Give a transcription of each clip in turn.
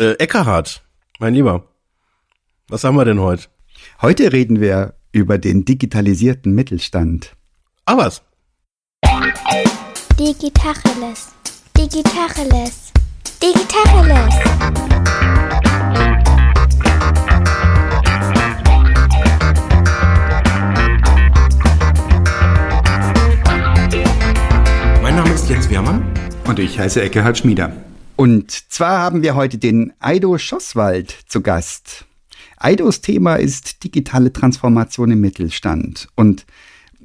Äh, Eckerhard, mein Lieber, was haben wir denn heute? Heute reden wir über den digitalisierten Mittelstand. Ah, was? Digitacheles. Digitacheles. Digitacheles. Mein Name ist Jens Wehrmann. Und ich heiße Eckehard Schmieder. Und zwar haben wir heute den Aido Schosswald zu Gast. Aidos Thema ist digitale Transformation im Mittelstand. Und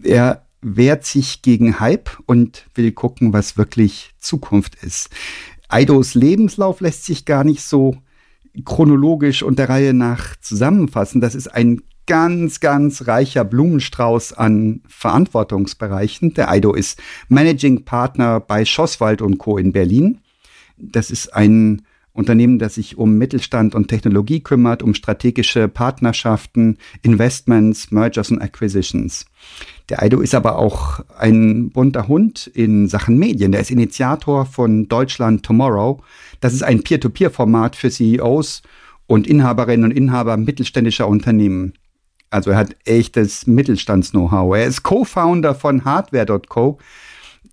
er wehrt sich gegen Hype und will gucken, was wirklich Zukunft ist. Aidos Lebenslauf lässt sich gar nicht so chronologisch und der Reihe nach zusammenfassen. Das ist ein ganz, ganz reicher Blumenstrauß an Verantwortungsbereichen. Der Aido ist Managing Partner bei Schosswald und Co. in Berlin. Das ist ein Unternehmen, das sich um Mittelstand und Technologie kümmert, um strategische Partnerschaften, Investments, Mergers und Acquisitions. Der Aido ist aber auch ein bunter Hund in Sachen Medien. Der ist Initiator von Deutschland Tomorrow. Das ist ein Peer-to-Peer-Format für CEOs und Inhaberinnen und Inhaber mittelständischer Unternehmen. Also er hat echtes Mittelstands-Know-how. Er ist Co-Founder von Hardware.co,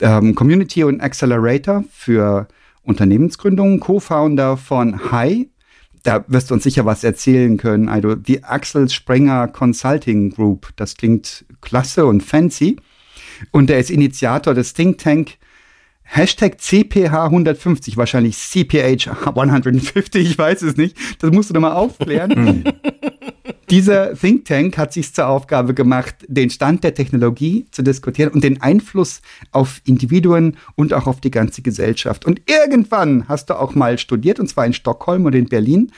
ähm, Community und Accelerator für Unternehmensgründung, Co-Founder von Hi. Da wirst du uns sicher was erzählen können. Also die Axel Springer Consulting Group. Das klingt klasse und fancy. Und er ist Initiator des Think Tank Hashtag CPH 150, wahrscheinlich CPH 150, ich weiß es nicht. Das musst du nochmal aufklären. Dieser Think Tank hat sich zur Aufgabe gemacht, den Stand der Technologie zu diskutieren und den Einfluss auf Individuen und auch auf die ganze Gesellschaft. Und irgendwann hast du auch mal studiert, und zwar in Stockholm und in Berlin.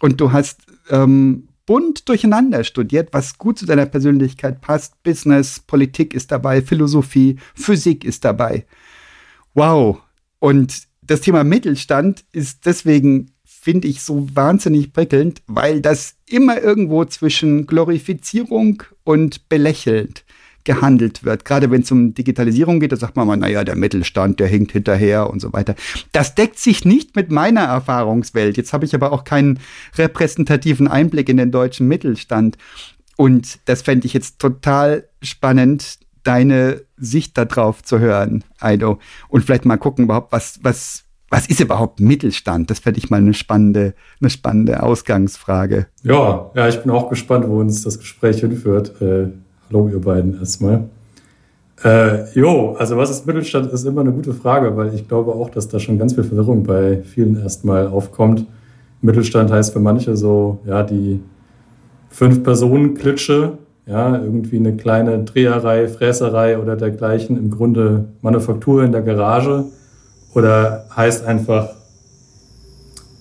Und du hast ähm, bunt durcheinander studiert, was gut zu deiner Persönlichkeit passt. Business, Politik ist dabei, Philosophie, Physik ist dabei. Wow. Und das Thema Mittelstand ist deswegen, finde ich, so wahnsinnig prickelnd, weil das immer irgendwo zwischen Glorifizierung und belächelt gehandelt wird. Gerade wenn es um Digitalisierung geht, da sagt man mal, naja, der Mittelstand, der hinkt hinterher und so weiter. Das deckt sich nicht mit meiner Erfahrungswelt. Jetzt habe ich aber auch keinen repräsentativen Einblick in den deutschen Mittelstand. Und das fände ich jetzt total spannend, deine Sicht darauf zu hören, Aido. Und vielleicht mal gucken überhaupt, was, was, was ist überhaupt Mittelstand? Das fände ich mal eine spannende, eine spannende Ausgangsfrage. Ja, ja, ich bin auch gespannt, wo uns das Gespräch hinführt. Äh, hallo, ihr beiden erstmal. Äh, jo, also was ist Mittelstand, ist immer eine gute Frage, weil ich glaube auch, dass da schon ganz viel Verwirrung bei vielen erstmal aufkommt. Mittelstand heißt für manche so, ja, die Fünf-Personen-Klitsche, ja, irgendwie eine kleine Dreherei, Fräserei oder dergleichen, im Grunde Manufaktur in der Garage oder heißt einfach,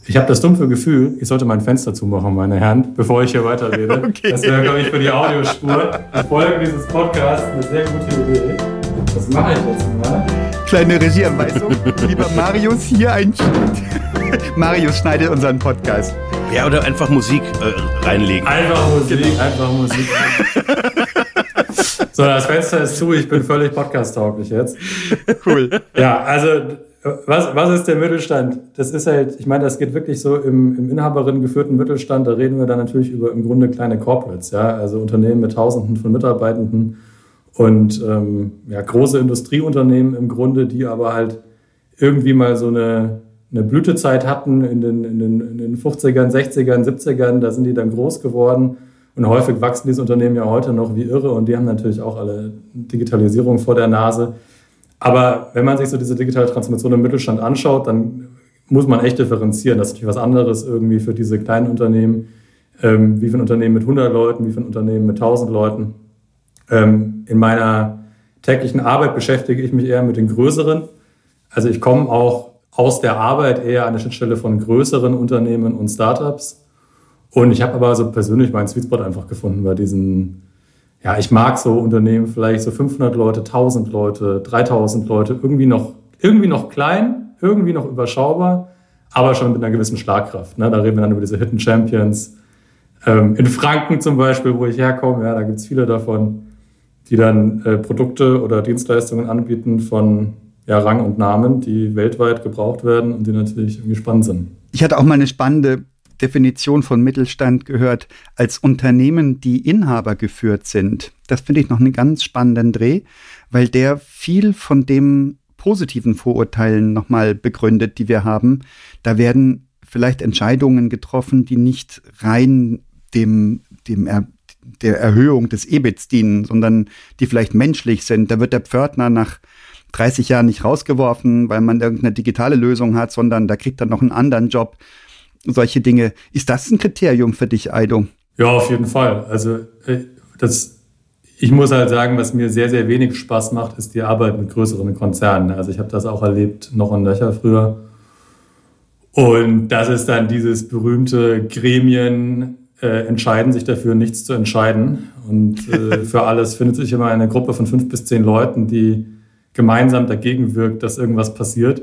ich habe das dumpfe Gefühl, ich sollte mein Fenster zumachen, meine Herren, bevor ich hier weiterrede. Okay. Das wäre, glaube ich, für die Audiospur, die Folge dieses Podcasts eine sehr gute Idee. Das mache ich jetzt mal. Kleine Regieanweisung. Lieber Marius, hier ein Marius schneidet unseren Podcast. Ja, oder einfach Musik äh, reinlegen. Einfach Musik, genau. einfach Musik. so, das Fenster ist zu, ich bin völlig podcast-tauglich jetzt. Cool. Ja, also was, was ist der Mittelstand? Das ist halt, ich meine, das geht wirklich so im, im Inhaberinnen geführten Mittelstand, da reden wir dann natürlich über im Grunde kleine Corporates, ja, also Unternehmen mit Tausenden von Mitarbeitenden und ähm, ja, große Industrieunternehmen im Grunde, die aber halt irgendwie mal so eine eine Blütezeit hatten in den, in, den, in den 50ern, 60ern, 70ern, da sind die dann groß geworden. Und häufig wachsen diese Unternehmen ja heute noch wie irre und die haben natürlich auch alle Digitalisierung vor der Nase. Aber wenn man sich so diese digitale Transformation im Mittelstand anschaut, dann muss man echt differenzieren. Das ist natürlich was anderes irgendwie für diese kleinen Unternehmen, ähm, wie für ein Unternehmen mit 100 Leuten, wie für ein Unternehmen mit 1000 Leuten. Ähm, in meiner täglichen Arbeit beschäftige ich mich eher mit den größeren. Also ich komme auch aus der Arbeit eher an der Schnittstelle von größeren Unternehmen und Startups. Und ich habe aber so persönlich meinen Sweet Spot einfach gefunden bei diesen, ja, ich mag so Unternehmen vielleicht so 500 Leute, 1000 Leute, 3000 Leute, irgendwie noch, irgendwie noch klein, irgendwie noch überschaubar, aber schon mit einer gewissen Schlagkraft. Ne? Da reden wir dann über diese Hidden Champions. Ähm, in Franken zum Beispiel, wo ich herkomme, ja, da gibt es viele davon, die dann äh, Produkte oder Dienstleistungen anbieten von ja, Rang und Namen, die weltweit gebraucht werden und die natürlich irgendwie spannend sind. Ich hatte auch mal eine spannende Definition von Mittelstand gehört als Unternehmen, die Inhaber geführt sind. Das finde ich noch einen ganz spannenden Dreh, weil der viel von dem positiven Vorurteilen nochmal begründet, die wir haben. Da werden vielleicht Entscheidungen getroffen, die nicht rein dem, dem der Erhöhung des EBITs dienen, sondern die vielleicht menschlich sind. Da wird der Pförtner nach 30 Jahren nicht rausgeworfen, weil man irgendeine digitale Lösung hat, sondern da kriegt er noch einen anderen Job. Solche Dinge. Ist das ein Kriterium für dich, Aido? Ja, auf jeden Fall. Also äh, das, ich muss halt sagen, was mir sehr, sehr wenig Spaß macht, ist die Arbeit mit größeren Konzernen. Also ich habe das auch erlebt, noch in Löcher früher. Und das ist dann dieses berühmte Gremien äh, entscheiden sich dafür, nichts zu entscheiden. Und äh, für alles findet sich immer eine Gruppe von fünf bis zehn Leuten, die gemeinsam dagegen wirkt, dass irgendwas passiert.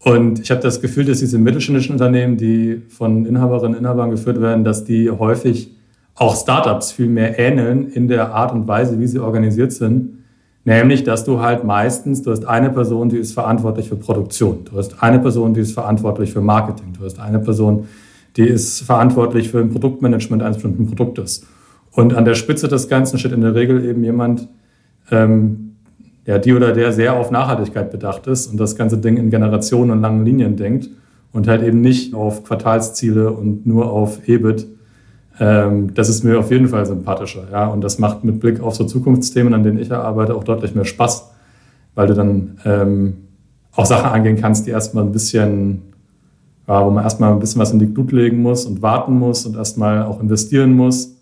Und ich habe das Gefühl, dass diese mittelständischen Unternehmen, die von Inhaberinnen und Inhabern geführt werden, dass die häufig auch Startups viel mehr ähneln in der Art und Weise, wie sie organisiert sind. Nämlich, dass du halt meistens, du hast eine Person, die ist verantwortlich für Produktion. Du hast eine Person, die ist verantwortlich für Marketing. Du hast eine Person, die ist verantwortlich für ein Produktmanagement eines bestimmten Produktes. Und an der Spitze des Ganzen steht in der Regel eben jemand, ähm, ja, die oder der sehr auf Nachhaltigkeit bedacht ist und das ganze Ding in Generationen und langen Linien denkt und halt eben nicht auf Quartalsziele und nur auf EBIT. Ähm, das ist mir auf jeden Fall sympathischer. Ja? Und das macht mit Blick auf so Zukunftsthemen, an denen ich arbeite, auch deutlich mehr Spaß, weil du dann ähm, auch Sachen angehen kannst, die erstmal ein bisschen, wo man erstmal ein bisschen was in die Glut legen muss und warten muss und erstmal auch investieren muss.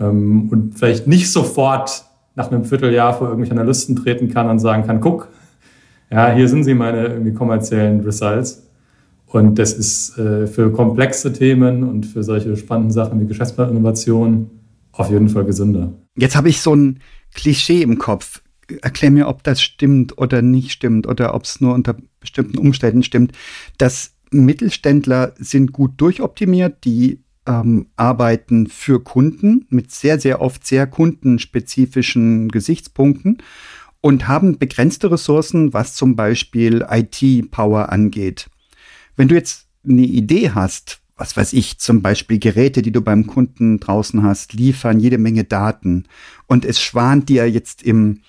Ähm, und vielleicht nicht sofort nach einem Vierteljahr vor irgendwelche Analysten treten kann und sagen kann, guck, ja, hier sind sie meine irgendwie kommerziellen Results. Und das ist äh, für komplexe Themen und für solche spannenden Sachen wie Geschäftsplaninnovation auf jeden Fall gesünder. Jetzt habe ich so ein Klischee im Kopf. Erklär mir, ob das stimmt oder nicht stimmt oder ob es nur unter bestimmten Umständen stimmt, dass Mittelständler sind gut durchoptimiert, die ähm, arbeiten für Kunden mit sehr, sehr oft sehr kundenspezifischen Gesichtspunkten und haben begrenzte Ressourcen, was zum Beispiel IT-Power angeht. Wenn du jetzt eine Idee hast, was weiß ich, zum Beispiel Geräte, die du beim Kunden draußen hast, liefern jede Menge Daten und es schwant dir jetzt im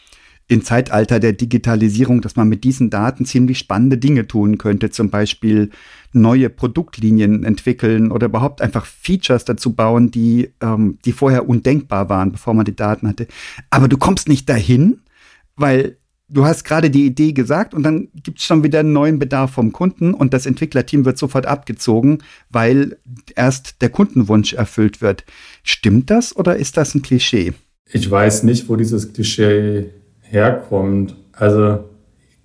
im Zeitalter der Digitalisierung, dass man mit diesen Daten ziemlich spannende Dinge tun könnte, zum Beispiel neue Produktlinien entwickeln oder überhaupt einfach Features dazu bauen, die, ähm, die vorher undenkbar waren, bevor man die Daten hatte. Aber du kommst nicht dahin, weil du hast gerade die Idee gesagt und dann gibt es schon wieder einen neuen Bedarf vom Kunden und das Entwicklerteam wird sofort abgezogen, weil erst der Kundenwunsch erfüllt wird. Stimmt das oder ist das ein Klischee? Ich weiß nicht, wo dieses Klischee herkommt. Also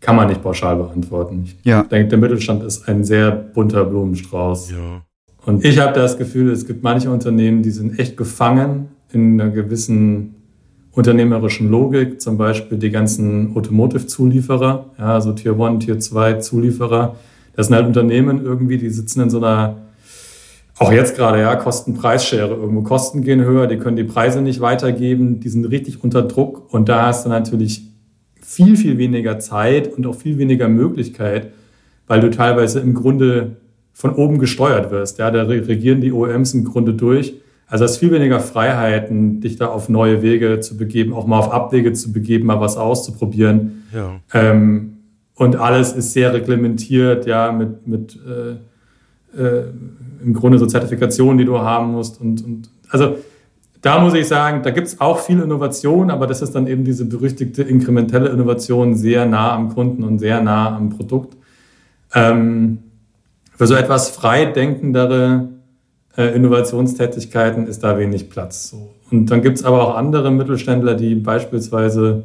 kann man nicht pauschal beantworten. Ich ja. denke, der Mittelstand ist ein sehr bunter Blumenstrauß. Ja. Und ich habe das Gefühl, es gibt manche Unternehmen, die sind echt gefangen in einer gewissen unternehmerischen Logik, zum Beispiel die ganzen Automotive-Zulieferer, ja, also Tier 1, Tier 2 Zulieferer. Das sind halt Unternehmen irgendwie, die sitzen in so einer, auch jetzt gerade, ja, Kosten-Preisschere. Irgendwo Kosten gehen höher, die können die Preise nicht weitergeben, die sind richtig unter Druck und da hast du natürlich viel, viel weniger Zeit und auch viel weniger Möglichkeit, weil du teilweise im Grunde von oben gesteuert wirst. Ja, da regieren die OEMs im Grunde durch. Also hast viel weniger Freiheiten, dich da auf neue Wege zu begeben, auch mal auf Abwege zu begeben, mal was auszuprobieren. Ja. Ähm, und alles ist sehr reglementiert, ja, mit, mit äh, äh, im Grunde so Zertifikationen, die du haben musst. Und, und also da muss ich sagen, da gibt es auch viel Innovation, aber das ist dann eben diese berüchtigte inkrementelle Innovation sehr nah am Kunden und sehr nah am Produkt. Ähm, für so etwas freidenkendere äh, Innovationstätigkeiten ist da wenig Platz. So. Und dann gibt es aber auch andere Mittelständler, die beispielsweise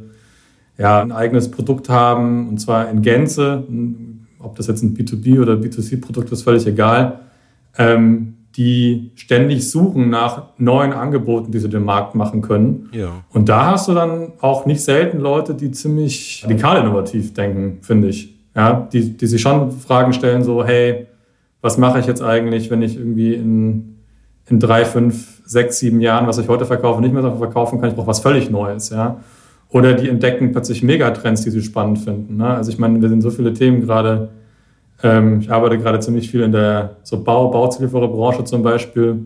ja, ein eigenes Produkt haben, und zwar in Gänze. Ob das jetzt ein B2B oder B2C-Produkt ist, völlig egal. Ähm, die ständig suchen nach neuen Angeboten, die sie den Markt machen können. Ja. Und da hast du dann auch nicht selten Leute, die ziemlich radikal innovativ denken, finde ich. Ja, die, die sich schon Fragen stellen, so, hey, was mache ich jetzt eigentlich, wenn ich irgendwie in, in drei, fünf, sechs, sieben Jahren, was ich heute verkaufe, nicht mehr so verkaufen kann, ich brauche was völlig Neues, ja. Oder die entdecken plötzlich Megatrends, die sie spannend finden. Ne? Also ich meine, wir sind so viele Themen gerade Ähm, ich arbeite gerade ziemlich viel in der so Bau, Bauzuliefererbranche zum Beispiel.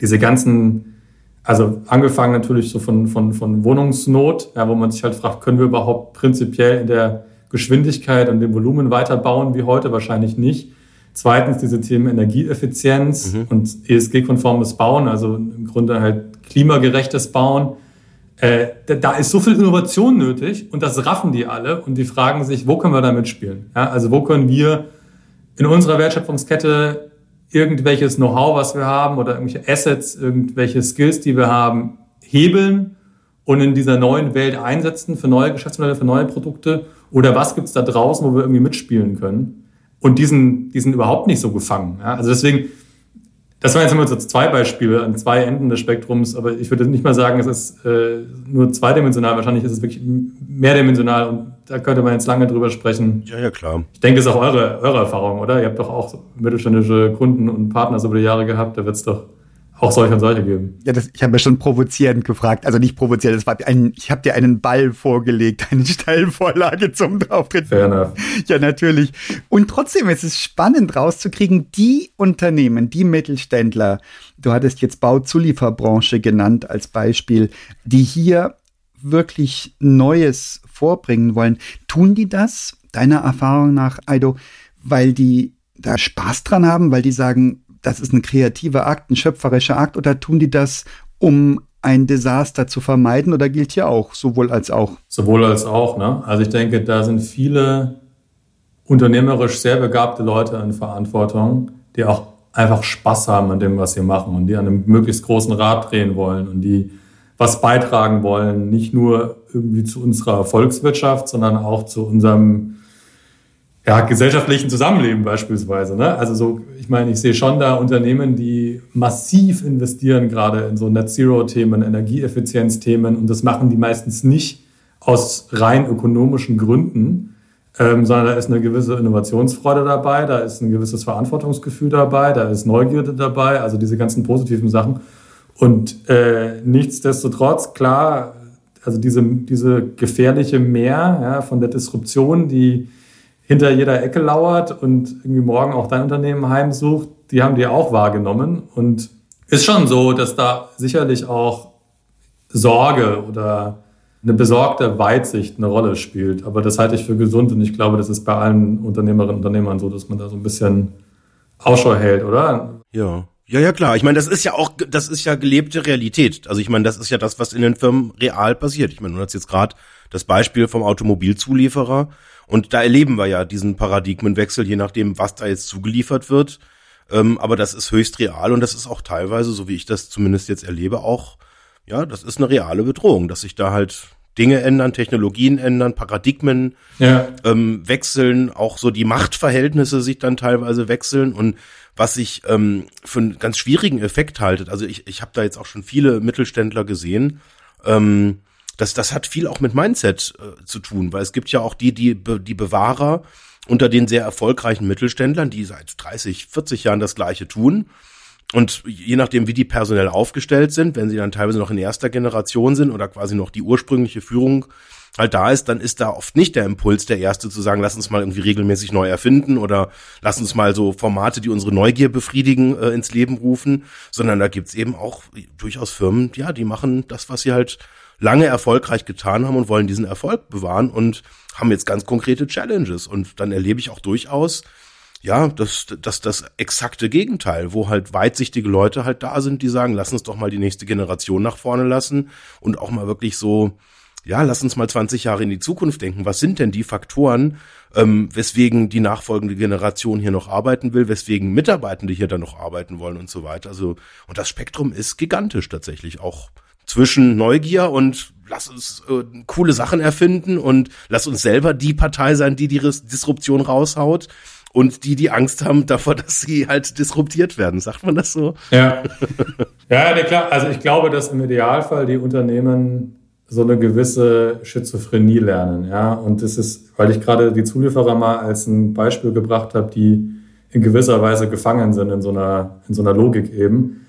Diese ganzen, also angefangen natürlich so von, von, von Wohnungsnot, ja, wo man sich halt fragt, können wir überhaupt prinzipiell in der Geschwindigkeit und dem Volumen weiterbauen wie heute? Wahrscheinlich nicht. Zweitens diese Themen Energieeffizienz mhm. und ESG-konformes Bauen, also im Grunde halt klimagerechtes Bauen. Äh, da ist so viel Innovation nötig und das raffen die alle und die fragen sich, wo können wir da mitspielen? Ja, also wo können wir in unserer Wertschöpfungskette irgendwelches Know-how, was wir haben oder irgendwelche Assets, irgendwelche Skills, die wir haben, hebeln und in dieser neuen Welt einsetzen für neue Geschäftsmodelle, für neue Produkte? Oder was gibt's da draußen, wo wir irgendwie mitspielen können? Und die sind überhaupt nicht so gefangen. Ja? Also deswegen, das waren jetzt immer so zwei Beispiele an zwei Enden des Spektrums, aber ich würde nicht mal sagen, es ist äh, nur zweidimensional. Wahrscheinlich ist es wirklich mehrdimensional und da könnte man jetzt lange drüber sprechen. Ja, ja, klar. Ich denke, es ist auch eure, eure Erfahrung, oder? Ihr habt doch auch mittelständische Kunden und Partner so über die Jahre gehabt. Da wird es doch auch solche und solche geben. Ja, das, ich habe ja schon provozierend gefragt. Also nicht provozierend, das war ein, ich habe dir einen Ball vorgelegt, eine Steilvorlage zum Drauftritt. Fair enough. Ja, natürlich. Und trotzdem ist es spannend rauszukriegen, die Unternehmen, die Mittelständler, du hattest jetzt Bauzulieferbranche genannt als Beispiel, die hier wirklich Neues vorbringen wollen. Tun die das, deiner Erfahrung nach, Aido, weil die da Spaß dran haben, weil die sagen, das ist ein kreativer Akt, ein schöpferischer Akt, oder tun die das, um ein Desaster zu vermeiden, oder gilt hier auch sowohl als auch? Sowohl als auch, ne? Also ich denke, da sind viele unternehmerisch sehr begabte Leute in Verantwortung, die auch einfach Spaß haben an dem, was sie machen und die an einem möglichst großen Rad drehen wollen und die was beitragen wollen, nicht nur irgendwie zu unserer Volkswirtschaft, sondern auch zu unserem ja, gesellschaftlichen Zusammenleben beispielsweise. Ne? Also so, ich meine, ich sehe schon da Unternehmen, die massiv investieren, gerade in so Net Zero-Themen, Energieeffizienz-Themen und das machen die meistens nicht aus rein ökonomischen Gründen, ähm, sondern da ist eine gewisse Innovationsfreude dabei, da ist ein gewisses Verantwortungsgefühl dabei, da ist Neugierde dabei, also diese ganzen positiven Sachen. Und äh, nichtsdestotrotz, klar, also diese, diese gefährliche Mehr ja, von der Disruption, die hinter jeder Ecke lauert und irgendwie morgen auch dein Unternehmen heimsucht, die haben die auch wahrgenommen. Und ist schon so, dass da sicherlich auch Sorge oder eine besorgte Weitsicht eine Rolle spielt. Aber das halte ich für gesund und ich glaube, das ist bei allen Unternehmerinnen und Unternehmern so, dass man da so ein bisschen Ausschau hält, oder? Ja. Ja, ja, klar. Ich meine, das ist ja auch, das ist ja gelebte Realität. Also ich meine, das ist ja das, was in den Firmen real passiert. Ich meine, du hast jetzt gerade das Beispiel vom Automobilzulieferer. Und da erleben wir ja diesen Paradigmenwechsel, je nachdem, was da jetzt zugeliefert wird. Ähm, aber das ist höchst real und das ist auch teilweise, so wie ich das zumindest jetzt erlebe, auch, ja, das ist eine reale Bedrohung, dass sich da halt Dinge ändern, Technologien ändern, Paradigmen ja. ähm, wechseln, auch so die Machtverhältnisse sich dann teilweise wechseln und was ich ähm, für einen ganz schwierigen Effekt haltet. Also ich, ich habe da jetzt auch schon viele Mittelständler gesehen, ähm, das, das hat viel auch mit Mindset äh, zu tun, weil es gibt ja auch die, die, die Bewahrer unter den sehr erfolgreichen Mittelständlern, die seit 30, 40 Jahren das Gleiche tun. Und je nachdem, wie die personell aufgestellt sind, wenn sie dann teilweise noch in erster Generation sind oder quasi noch die ursprüngliche Führung halt da ist, dann ist da oft nicht der Impuls der Erste zu sagen, lass uns mal irgendwie regelmäßig neu erfinden oder lass uns mal so Formate, die unsere Neugier befriedigen, äh, ins Leben rufen, sondern da gibt's eben auch durchaus Firmen, ja, die machen das, was sie halt lange erfolgreich getan haben und wollen diesen Erfolg bewahren und haben jetzt ganz konkrete Challenges. Und dann erlebe ich auch durchaus, ja, das, das, das exakte Gegenteil, wo halt weitsichtige Leute halt da sind, die sagen, lass uns doch mal die nächste Generation nach vorne lassen und auch mal wirklich so, ja, lass uns mal 20 Jahre in die Zukunft denken. Was sind denn die Faktoren, ähm, weswegen die nachfolgende Generation hier noch arbeiten will, weswegen Mitarbeitende hier dann noch arbeiten wollen und so weiter. Also, und das Spektrum ist gigantisch tatsächlich auch zwischen Neugier und lass uns äh, coole Sachen erfinden und lass uns selber die Partei sein, die die Disruption raushaut und die die Angst haben davor, dass sie halt disruptiert werden. Sagt man das so? Ja. Ja, nee, klar. Also ich glaube, dass im Idealfall die Unternehmen so eine gewisse Schizophrenie lernen. Ja, und das ist, weil ich gerade die Zulieferer mal als ein Beispiel gebracht habe, die in gewisser Weise gefangen sind in so einer, in so einer Logik eben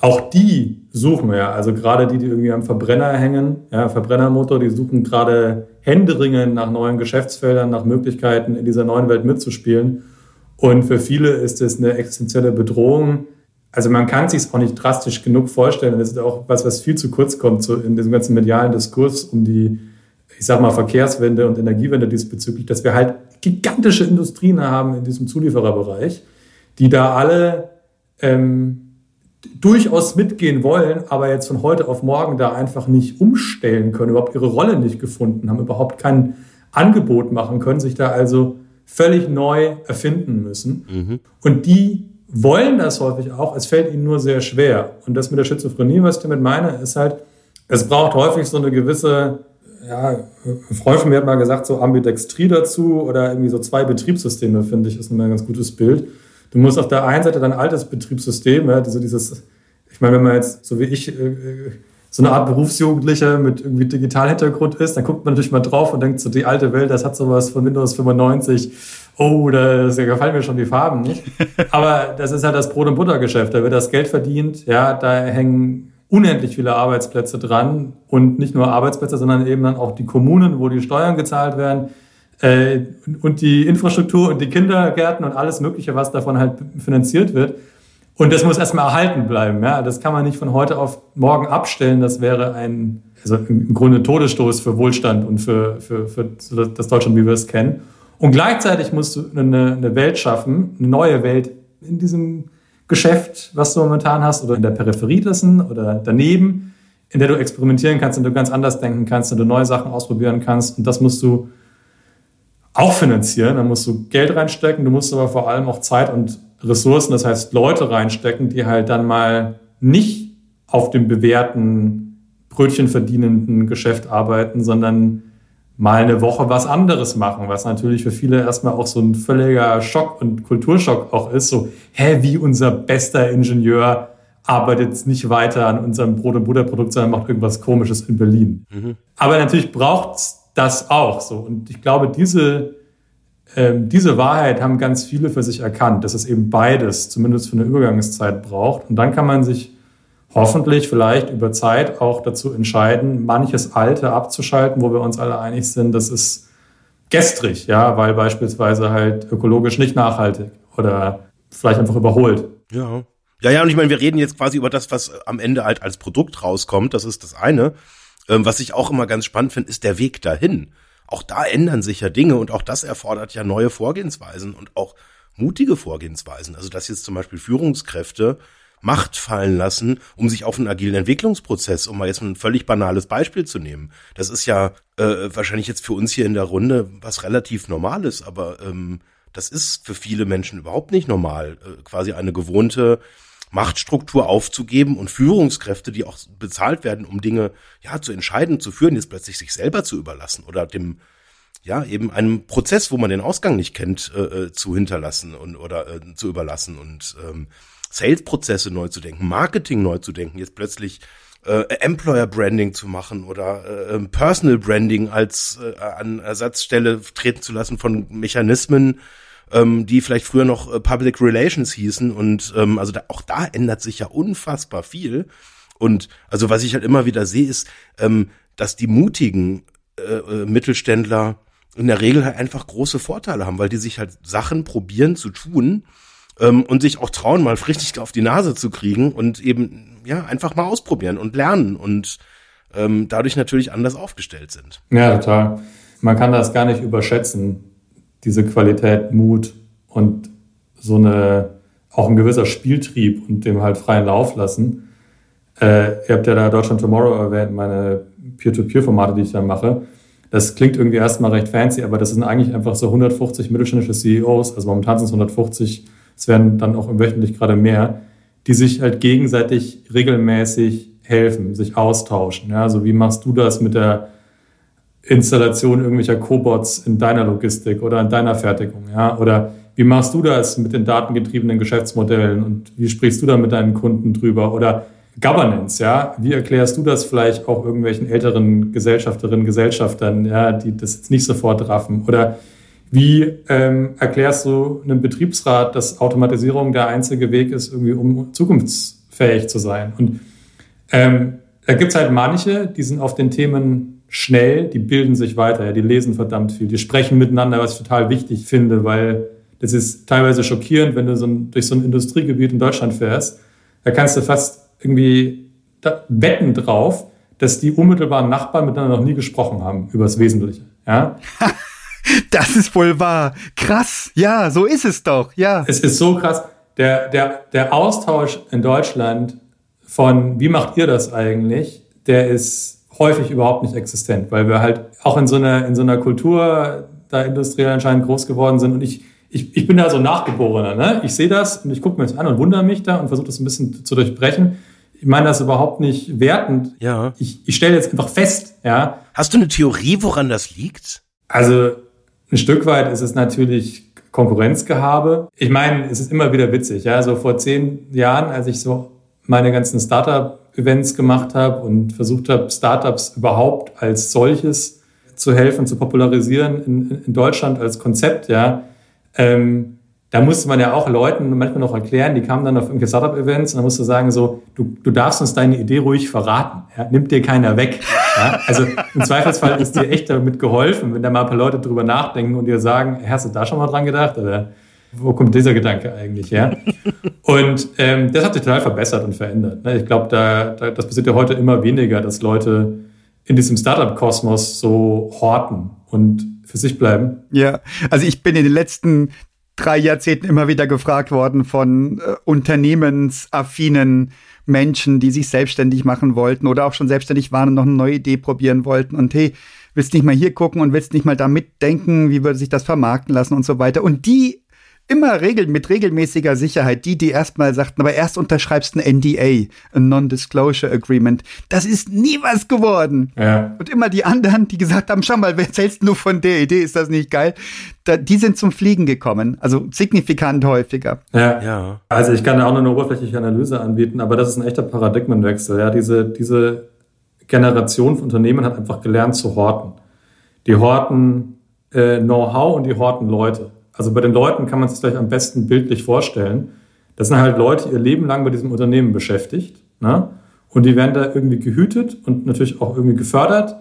auch die suchen wir, also gerade die, die irgendwie am Verbrenner hängen, ja, Verbrennermotor, die suchen gerade händeringend nach neuen Geschäftsfeldern, nach Möglichkeiten in dieser neuen Welt mitzuspielen. Und für viele ist es eine existenzielle Bedrohung. Also man kann sich es auch nicht drastisch genug vorstellen. Das ist auch was, was viel zu kurz kommt so in diesem ganzen medialen Diskurs um die, ich sag mal, Verkehrswende und Energiewende diesbezüglich, dass wir halt gigantische Industrien haben in diesem Zuliefererbereich, die da alle ähm, durchaus mitgehen wollen, aber jetzt von heute auf morgen da einfach nicht umstellen können, überhaupt ihre Rolle nicht gefunden haben, überhaupt kein Angebot machen können, sich da also völlig neu erfinden müssen. Mhm. Und die wollen das häufig auch, es fällt ihnen nur sehr schwer. Und das mit der Schizophrenie, was ich damit meine, ist halt, es braucht häufig so eine gewisse, ja, ein Freund von mir hat mal gesagt, so Ambidextrie dazu oder irgendwie so zwei Betriebssysteme, finde ich, ist ein ganz gutes Bild. Du musst auf der einen Seite dein altes Betriebssystem, ja, also dieses, ich meine, wenn man jetzt, so wie ich, äh, so eine Art Berufsjugendlicher mit irgendwie Digitalhintergrund ist, dann guckt man natürlich mal drauf und denkt so, die alte Welt, das hat sowas von Windows 95. Oh, da gefallen mir schon die Farben nicht. Aber das ist ja das Brot- und Buttergeschäft. Da wird das Geld verdient. Ja, da hängen unendlich viele Arbeitsplätze dran und nicht nur Arbeitsplätze, sondern eben dann auch die Kommunen, wo die Steuern gezahlt werden äh, und die Infrastruktur und die Kindergärten und alles Mögliche, was davon halt finanziert wird. Und das muss erstmal erhalten bleiben. Ja? Das kann man nicht von heute auf morgen abstellen. Das wäre ein, also im Grunde Todesstoß für Wohlstand und für, für, für das Deutschland, wie wir es kennen. Und gleichzeitig musst du eine, eine Welt schaffen, eine neue Welt in diesem Geschäft, was du momentan hast, oder in der Peripherie dessen oder daneben, in der du experimentieren kannst und du ganz anders denken kannst und du neue Sachen ausprobieren kannst. Und das musst du auch finanzieren. Da musst du Geld reinstecken, du musst aber vor allem auch Zeit und Ressourcen, das heißt Leute reinstecken, die halt dann mal nicht auf dem bewährten, Brötchen verdienenden Geschäft arbeiten, sondern mal eine Woche was anderes machen, was natürlich für viele erstmal auch so ein völliger Schock und Kulturschock auch ist. So, hä, wie unser bester Ingenieur arbeitet nicht weiter an unserem Brot- und Butterprodukt, sondern macht irgendwas Komisches in Berlin. Mhm. Aber natürlich braucht's das auch so. Und ich glaube, diese, ähm, diese Wahrheit haben ganz viele für sich erkannt, dass es eben beides, zumindest für eine Übergangszeit braucht. Und dann kann man sich hoffentlich vielleicht über Zeit auch dazu entscheiden, manches Alte abzuschalten, wo wir uns alle einig sind, das ist gestrig, ja, weil beispielsweise halt ökologisch nicht nachhaltig oder vielleicht einfach überholt. Ja. Ja, ja, und ich meine, wir reden jetzt quasi über das, was am Ende halt als Produkt rauskommt. Das ist das eine. Ähm, was ich auch immer ganz spannend finde, ist der Weg dahin. Auch da ändern sich ja Dinge und auch das erfordert ja neue Vorgehensweisen und auch mutige Vorgehensweisen. Also dass jetzt zum Beispiel Führungskräfte Macht fallen lassen, um sich auf einen agilen Entwicklungsprozess, um mal jetzt ein völlig banales Beispiel zu nehmen. Das ist ja äh, wahrscheinlich jetzt für uns hier in der Runde was relativ Normales, aber ähm, das ist für viele Menschen überhaupt nicht normal. Äh, quasi eine gewohnte Machtstruktur aufzugeben und Führungskräfte, die auch bezahlt werden, um Dinge ja zu entscheiden, zu führen, jetzt plötzlich sich selber zu überlassen oder dem ja eben einem Prozess, wo man den Ausgang nicht kennt, äh, äh zu hinterlassen und oder äh, zu überlassen und ähm, Sales-Prozesse neu zu denken, Marketing neu zu denken, jetzt plötzlich äh, Employer Branding zu machen oder äh, ähm, Personal Branding als äh, an Ersatzstelle treten zu lassen von Mechanismen, ähm, die vielleicht früher noch äh, Public Relations hießen. Und ähm, also da, auch da ändert sich ja unfassbar viel. Und also was ich halt immer wieder sehe, ist, ähm, dass die mutigen äh, äh, Mittelständler in der Regel halt einfach große Vorteile haben, weil die sich halt Sachen probieren zu tun ähm, und sich auch trauen, mal richtig auf die Nase zu kriegen und eben ja einfach mal ausprobieren und lernen und ähm, dadurch natürlich anders aufgestellt sind. Ja, total. Man kann das gar nicht überschätzen, diese Qualität, Mut und so eine, auch ein gewisser Spieltrieb und dem halt freien Lauf lassen. Äh, ihr habt ja da Deutschland Tomorrow erwähnt, meine Peer-to-Peer-Formate, die ich da mache. Das klingt irgendwie erstmal recht fancy, aber das sind eigentlich einfach so 150 mittelständische CEOs, also momentan sind es 150, es werden dann auch wöchentlich gerade mehr, die sich halt gegenseitig regelmäßig helfen, sich austauschen. Ja, also wie machst du das mit der Installation irgendwelcher Cobots in deiner Logistik oder in deiner Fertigung? Ja? Oder wie machst du das mit den datengetriebenen Geschäftsmodellen und wie sprichst du da mit deinen Kunden drüber? Oder Governance, ja? Wie erklärst du das vielleicht auch irgendwelchen älteren Gesellschafterinnen, Gesellschaftern, ja, die das jetzt nicht sofort raffen? Oder wie ähm, erklärst du einem Betriebsrat, dass Automatisierung der einzige Weg ist, irgendwie um zukunftsfähig zu sein? Und ähm, da gibt es halt manche, die sind auf den Themen schnell, die bilden sich weiter, ja, die lesen verdammt viel, die sprechen miteinander, was ich total wichtig finde, weil Das ist teilweise schockierend, wenn du so ein, durch so ein Industriegebiet in Deutschland fährst. Da kannst du fast irgendwie wetten drauf, dass die unmittelbaren Nachbarn miteinander noch nie gesprochen haben über das Wesentliche. Ja? das ist wohl wahr. Krass. Ja, so ist es doch. Ja. Es ist so krass. Der, der, der Austausch in Deutschland von, wie macht ihr das eigentlich, der ist häufig überhaupt nicht existent, weil wir halt auch in so einer, in so einer Kultur da industriell anscheinend groß geworden sind und ich, ich, ich bin da so Nachgeborener. Ne? Ich sehe das und ich gucke mir das an und wundere mich da und versuche das ein bisschen zu durchbrechen. Ich meine das überhaupt nicht wertend. Ja. Ich, ich stelle jetzt einfach fest, ja. Hast du eine Theorie, woran das liegt? Also ein Stück weit ist es natürlich Konkurrenzgehabe. Ich meine, es ist immer wieder witzig, ja. So vor zehn Jahren, als ich so meine ganzen Startup-Events gemacht habe und versucht habe, Startups überhaupt als solches zu helfen, zu popularisieren in, in Deutschland als Konzept, ja. Ähm, da musste man ja auch Leuten manchmal noch erklären, die kamen dann auf irgendwelche Startup-Events und dann musst du sagen so, du, du darfst uns deine Idee ruhig verraten, ja? nimmt dir keiner weg. Ja? Also im Zweifelsfall ist dir echt damit geholfen, wenn da mal ein paar Leute drüber nachdenken und dir sagen, hast du da schon mal dran gedacht oder wo kommt dieser Gedanke eigentlich her? Und ähm, das hat sich total verbessert und verändert. Ne? Ich glaube, da, da, das passiert ja heute immer weniger, dass Leute in diesem Startup-Kosmos so horten und für sich bleiben. Ja, also ich bin in den letzten drei Jahrzehnten immer wieder gefragt worden von äh, unternehmensaffinen Menschen, die sich selbstständig machen wollten oder auch schon selbstständig waren und noch eine neue Idee probieren wollten. Und hey, willst nicht mal hier gucken und willst nicht mal da mitdenken, wie würde sich das vermarkten lassen und so weiter. Und die immer regel mit regelmäßiger Sicherheit die, die erstmal sagten, aber erst unterschreibst ein NDA, ein Non-Disclosure Agreement. Das ist nie was geworden. Ja. Und immer die anderen, die gesagt haben, schau mal, wer erzählst du von der Idee? Ist das nicht geil? Da, die sind zum Fliegen gekommen. Also signifikant häufiger. Ja. ja. Also ich kann da auch nur eine oberflächliche Analyse anbieten, aber das ist ein echter Paradigmenwechsel. Ja, diese, diese Generation von Unternehmen hat einfach gelernt zu horten. Die horten äh, Know-how und die horten Leute. Also bei den Leuten kann man sich gleich am besten bildlich vorstellen. Das sind halt Leute, die ihr Leben lang bei diesem Unternehmen beschäftigt. Ne? Und die werden da irgendwie gehütet und natürlich auch irgendwie gefördert.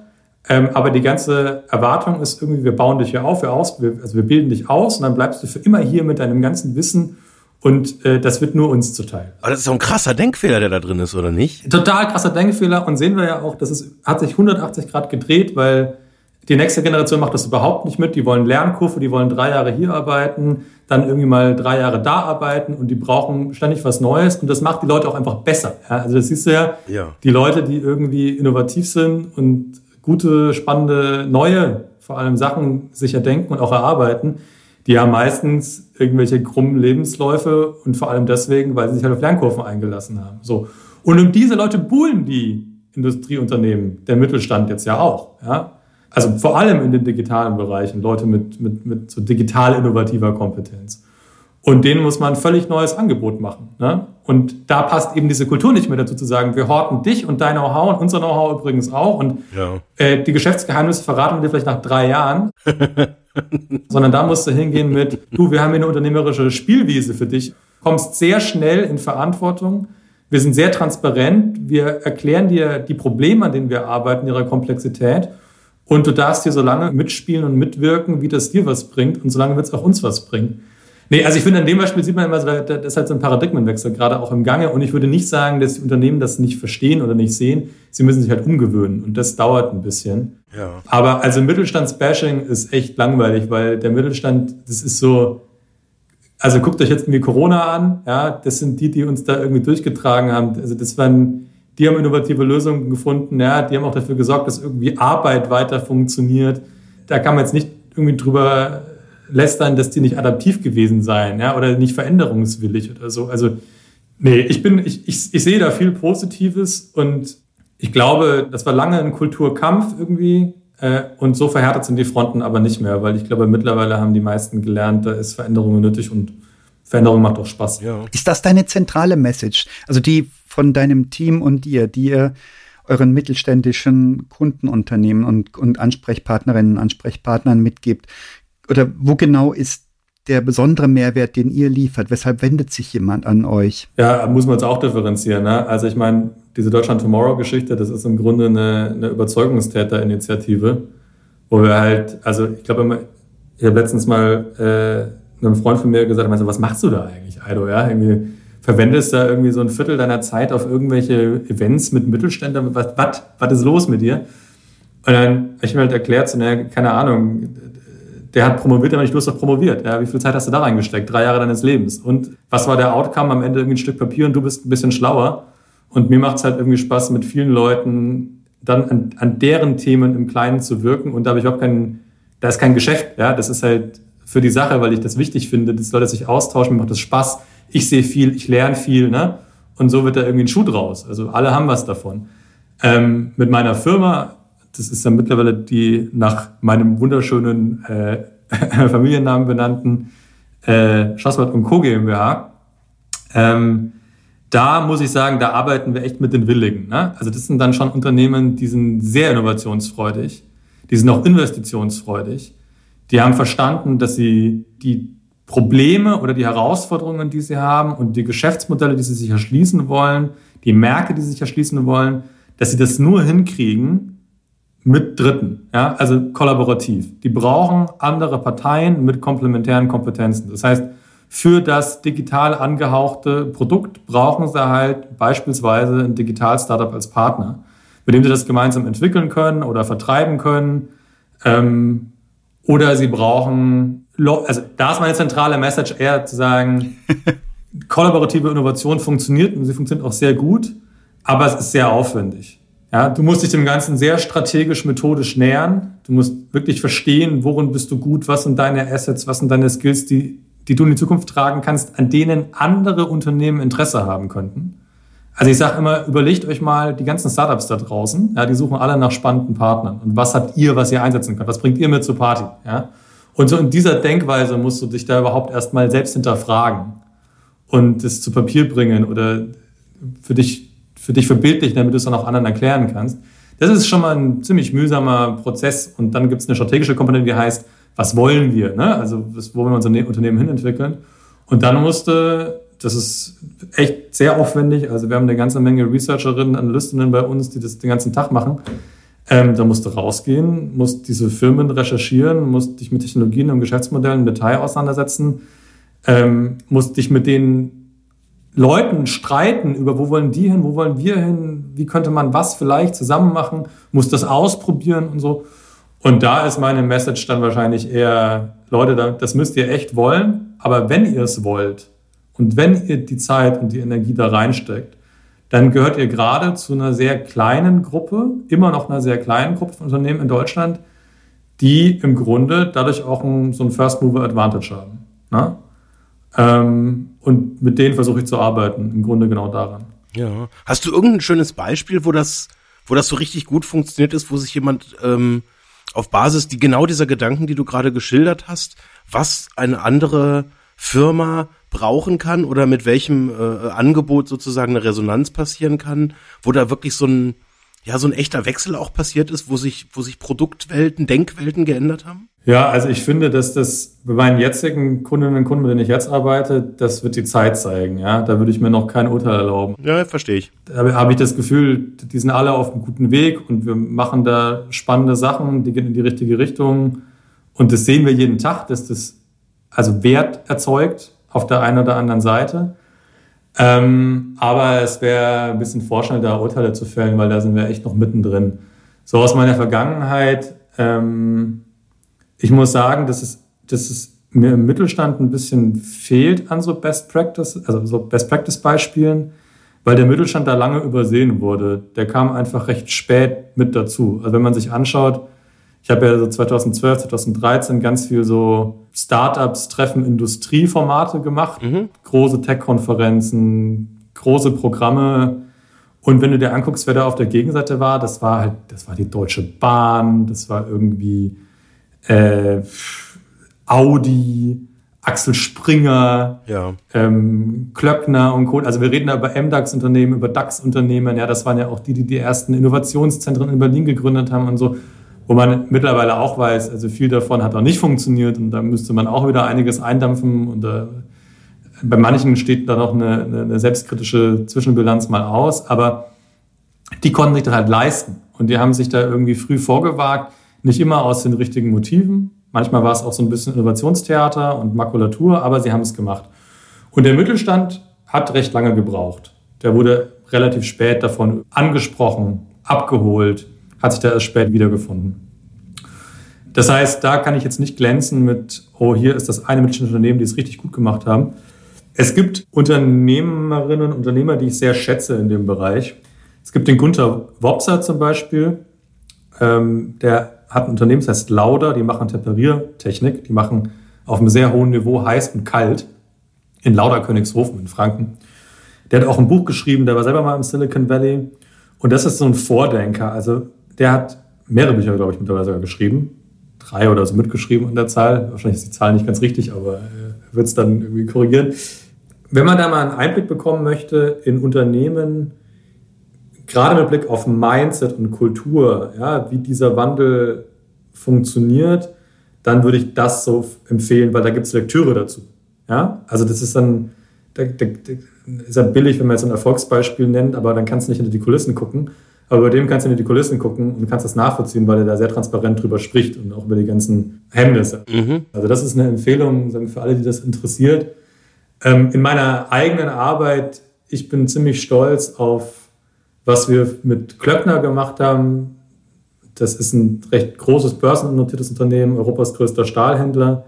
Ähm, aber die ganze Erwartung ist irgendwie, wir bauen dich hier auf, wir aus, wir, also wir bilden dich aus und dann bleibst du für immer hier mit deinem ganzen Wissen und äh, das wird nur uns zuteil. Aber das ist doch ein krasser Denkfehler, der da drin ist, oder nicht? Total krasser Denkfehler und sehen wir ja auch, dass es hat sich 180 Grad gedreht, weil die nächste Generation macht das überhaupt nicht mit. Die wollen Lernkurve, die wollen drei Jahre hier arbeiten, dann irgendwie mal drei Jahre da arbeiten und die brauchen ständig was Neues und das macht die Leute auch einfach besser. Also das siehst du ja, ja, die Leute, die irgendwie innovativ sind und gute, spannende, neue, vor allem Sachen sich erdenken und auch erarbeiten, die haben meistens irgendwelche krummen Lebensläufe und vor allem deswegen, weil sie sich halt auf Lernkurven eingelassen haben. So. Und um diese Leute buhlen die Industrieunternehmen, der Mittelstand jetzt ja auch. Ja? Also vor allem in den digitalen Bereichen, Leute mit, mit, mit so digital innovativer Kompetenz. Und denen muss man ein völlig neues Angebot machen. Ne? Und da passt eben diese Kultur nicht mehr dazu zu sagen, wir horten dich und dein Know-how und unser Know-how übrigens auch. Und ja. äh, die Geschäftsgeheimnisse verraten wir dir vielleicht nach drei Jahren. Sondern da musst du hingehen mit, du, wir haben hier eine unternehmerische Spielwiese für dich. Kommst sehr schnell in Verantwortung. Wir sind sehr transparent. Wir erklären dir die Probleme, an denen wir arbeiten, ihrer Komplexität. Und du darfst hier so lange mitspielen und mitwirken, wie das dir was bringt. Und solange wird es auch uns was bringen. Nee, also ich finde, an dem Beispiel sieht man immer, das ist halt so ein Paradigmenwechsel gerade auch im Gange. Und ich würde nicht sagen, dass die Unternehmen das nicht verstehen oder nicht sehen. Sie müssen sich halt umgewöhnen. Und das dauert ein bisschen. Ja. Aber also Mittelstandsbashing ist echt langweilig, weil der Mittelstand, das ist so, also guckt euch jetzt irgendwie Corona an. Ja, das sind die, die uns da irgendwie durchgetragen haben. Also das waren, die haben innovative Lösungen gefunden, ja, die haben auch dafür gesorgt, dass irgendwie Arbeit weiter funktioniert. Da kann man jetzt nicht irgendwie drüber lästern, dass die nicht adaptiv gewesen seien, ja, oder nicht veränderungswillig oder so. Also, nee, ich bin, ich, ich, ich sehe da viel Positives und ich glaube, das war lange ein Kulturkampf irgendwie. Äh, und so verhärtet sind die Fronten aber nicht mehr, weil ich glaube, mittlerweile haben die meisten gelernt, da ist Veränderung nötig und Veränderung macht auch Spaß. Ja. Ist das deine zentrale Message? Also die von deinem Team und dir, die ihr euren mittelständischen Kundenunternehmen und, und Ansprechpartnerinnen und Ansprechpartnern mitgibt? Oder wo genau ist der besondere Mehrwert, den ihr liefert? Weshalb wendet sich jemand an euch? Ja, muss man jetzt auch differenzieren. Ne? Also ich meine, diese Deutschland Tomorrow-Geschichte, das ist im Grunde eine, eine Überzeugungstäter-Initiative, wo wir halt, also ich glaube, ich habe letztens mal äh, einem Freund von mir gesagt, meinte, was machst du da eigentlich, Aido? Ja, irgendwie verwendest da irgendwie so ein Viertel deiner Zeit auf irgendwelche Events mit Mittelständlern. Was, was, was ist los mit dir? Und dann habe ich mir halt erklärt, so, ne, keine Ahnung, der hat promoviert, aber nicht bloß auf promoviert. Ja, wie viel Zeit hast du da reingesteckt? Drei Jahre deines Lebens. Und was war der Outcome? Am Ende irgendwie ein Stück Papier und du bist ein bisschen schlauer. Und mir macht es halt irgendwie Spaß, mit vielen Leuten dann an, an deren Themen im Kleinen zu wirken. Und da habe ich auch kein, da ist kein Geschäft. Ja, das ist halt für die Sache, weil ich das wichtig finde, dass Leute sich austauschen, macht das Spaß. Ich sehe viel, ich lerne viel, ne? Und so wird da irgendwie ein Schuh draus. Also alle haben was davon. Ähm, mit meiner Firma das ist ja mittlerweile die nach meinem wunderschönen äh, Familiennamen benannten äh, Schlosswald und Co. GmbH. Ähm, da muss ich sagen, da arbeiten wir echt mit den Willigen. Ne? Also das sind dann schon Unternehmen, die sind sehr innovationsfreudig, die sind auch investitionsfreudig. Die haben verstanden, dass sie die Probleme oder die Herausforderungen, die sie haben und die Geschäftsmodelle, die sie sich erschließen wollen, die Märkte, die sie sich erschließen wollen, dass sie das nur hinkriegen, mit Dritten, ja, also kollaborativ. Die brauchen andere Parteien mit komplementären Kompetenzen. Das heißt, für das digital angehauchte Produkt brauchen sie halt beispielsweise ein Digital-Startup als Partner, mit dem sie das gemeinsam entwickeln können oder vertreiben können. Ähm, oder sie brauchen, also da ist meine zentrale Message eher zu sagen, kollaborative Innovation funktioniert und sie funktioniert auch sehr gut, aber es ist sehr aufwendig. Ja, du musst dich dem Ganzen sehr strategisch, methodisch nähern. Du musst wirklich verstehen, worin bist du gut, was sind deine Assets, was sind deine Skills, die, die du in die Zukunft tragen kannst, an denen andere Unternehmen Interesse haben könnten. Also ich sage immer, überlegt euch mal die ganzen Startups da draußen, ja, die suchen alle nach spannenden Partnern. Und was habt ihr, was ihr einsetzen könnt? Was bringt ihr mit zur Party? Ja? Und so in dieser Denkweise musst du dich da überhaupt erstmal selbst hinterfragen und es zu Papier bringen oder für dich für dich verbildlichen, damit du es dann auch anderen erklären kannst. Das ist schon mal ein ziemlich mühsamer Prozess. Und dann gibt es eine strategische Komponente, die heißt, was wollen wir? Ne? Also wo wollen wir unser Unternehmen hinentwickeln? Und dann musste, das ist echt sehr aufwendig, also wir haben eine ganze Menge Researcherinnen, Analystinnen bei uns, die das den ganzen Tag machen. Ähm, da musst du rausgehen, musst diese Firmen recherchieren, musst dich mit Technologien und Geschäftsmodellen im Detail auseinandersetzen, ähm, musst dich mit denen Leuten streiten über, wo wollen die hin, wo wollen wir hin, wie könnte man was vielleicht zusammen machen, muss das ausprobieren und so. Und da ist meine Message dann wahrscheinlich eher, Leute, das müsst ihr echt wollen, aber wenn ihr es wollt und wenn ihr die Zeit und die Energie da reinsteckt, dann gehört ihr gerade zu einer sehr kleinen Gruppe, immer noch einer sehr kleinen Gruppe von Unternehmen in Deutschland, die im Grunde dadurch auch ein, so ein First Mover Advantage haben. Ne? Ähm, und mit denen versuche ich zu arbeiten, im Grunde genau daran. Ja. Hast du irgendein schönes Beispiel, wo das, wo das so richtig gut funktioniert ist, wo sich jemand ähm, auf Basis die genau dieser Gedanken, die du gerade geschildert hast, was eine andere Firma brauchen kann oder mit welchem äh, Angebot sozusagen eine Resonanz passieren kann, wo da wirklich so ein ja so ein echter Wechsel auch passiert ist, wo sich wo sich Produktwelten, Denkwelten geändert haben? Ja, also ich finde, dass das bei meinen jetzigen Kundinnen und Kunden, mit denen ich jetzt arbeite, das wird die Zeit zeigen. Ja, da würde ich mir noch kein Urteil erlauben. Ja, verstehe ich. Da habe ich das Gefühl, die sind alle auf einem guten Weg und wir machen da spannende Sachen, die gehen in die richtige Richtung. Und das sehen wir jeden Tag, dass das also Wert erzeugt auf der einen oder anderen Seite. Ähm, aber es wäre ein bisschen vorschnell, da Urteile zu fällen, weil da sind wir echt noch mittendrin. So aus meiner Vergangenheit. Ähm, ich muss sagen, dass es, dass es mir im Mittelstand ein bisschen fehlt an so Best Practice, also so Best Practice Beispielen, weil der Mittelstand da lange übersehen wurde. Der kam einfach recht spät mit dazu. Also wenn man sich anschaut, ich habe ja so 2012, 2013 ganz viel so Startups, Treffen, Industrieformate gemacht, mhm. große Tech-Konferenzen, große Programme. Und wenn du dir anguckst, wer da auf der Gegenseite war, das war halt, das war die Deutsche Bahn, das war irgendwie äh, Audi, Axel Springer, ja. ähm, Klöckner und Co. Also wir reden da über MDAX-Unternehmen, über DAX-Unternehmen. Ja, das waren ja auch die, die die ersten Innovationszentren in Berlin gegründet haben und so. Wo man mittlerweile auch weiß, also viel davon hat auch nicht funktioniert und da müsste man auch wieder einiges eindampfen und da, bei manchen steht da noch eine, eine selbstkritische Zwischenbilanz mal aus, aber die konnten sich das halt leisten und die haben sich da irgendwie früh vorgewagt nicht immer aus den richtigen Motiven, Manchmal war es auch so ein bisschen Innovationstheater und Makulatur, aber sie haben es gemacht. Und der Mittelstand hat recht lange gebraucht. Der wurde relativ spät davon angesprochen, abgeholt, hat sich da erst spät wiedergefunden. Das heißt, da kann ich jetzt nicht glänzen mit, oh, hier ist das eine mittelständische Unternehmen, die es richtig gut gemacht haben. Es gibt Unternehmerinnen und Unternehmer, die ich sehr schätze in dem Bereich. Es gibt den Gunther Wopser zum Beispiel, ähm, der hat ein Unternehmen, das heißt Lauda, die machen Temperiertechnik, die machen auf einem sehr hohen Niveau heiß und kalt in Lauda Königshofen in Franken. Der hat auch ein Buch geschrieben, der war selber mal im Silicon Valley und das ist so ein Vordenker. Also der hat mehrere Bücher, glaube ich, mittlerweile sogar geschrieben. Drei oder so mitgeschrieben in der Zahl. Wahrscheinlich ist die Zahl nicht ganz richtig, aber er wird es dann irgendwie korrigieren. Wenn man da mal einen Einblick bekommen möchte in Unternehmen, gerade mit Blick auf Mindset und Kultur, ja, wie dieser Wandel funktioniert, dann würde ich das so empfehlen, weil da gibt es Lektüre dazu. Ja? Also das ist dann, da, da, da ist ja billig, wenn man jetzt ein Erfolgsbeispiel nennt, aber dann kannst du nicht hinter die Kulissen gucken. Aber bei dem kannst du hinter die Kulissen gucken und kannst das nachvollziehen, weil er da sehr transparent drüber spricht und auch über die ganzen Hemmnisse. Mhm. Also das ist eine Empfehlung für alle, die das interessiert. Ähm, in meiner eigenen Arbeit, ich bin ziemlich stolz auf was wir mit Klöckner gemacht haben, das ist ein recht großes börsennotiertes Unternehmen, Europas größter Stahlhändler.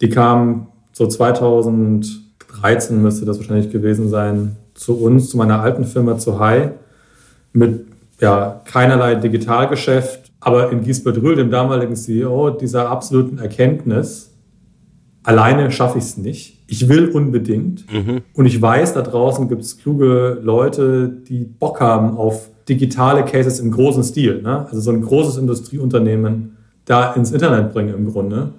Die kamen so 2013 müsste das wahrscheinlich gewesen sein, zu uns, zu meiner alten Firma, zu Hai, mit ja, keinerlei Digitalgeschäft, aber in Giesbert Rühl, dem damaligen CEO, dieser absoluten Erkenntnis, alleine schaffe ich es nicht ich will unbedingt. Mhm. Und ich weiß, da draußen gibt es kluge Leute, die Bock haben auf digitale Cases im großen Stil. Ne? Also so ein großes Industrieunternehmen da ins Internet bringen im Grunde.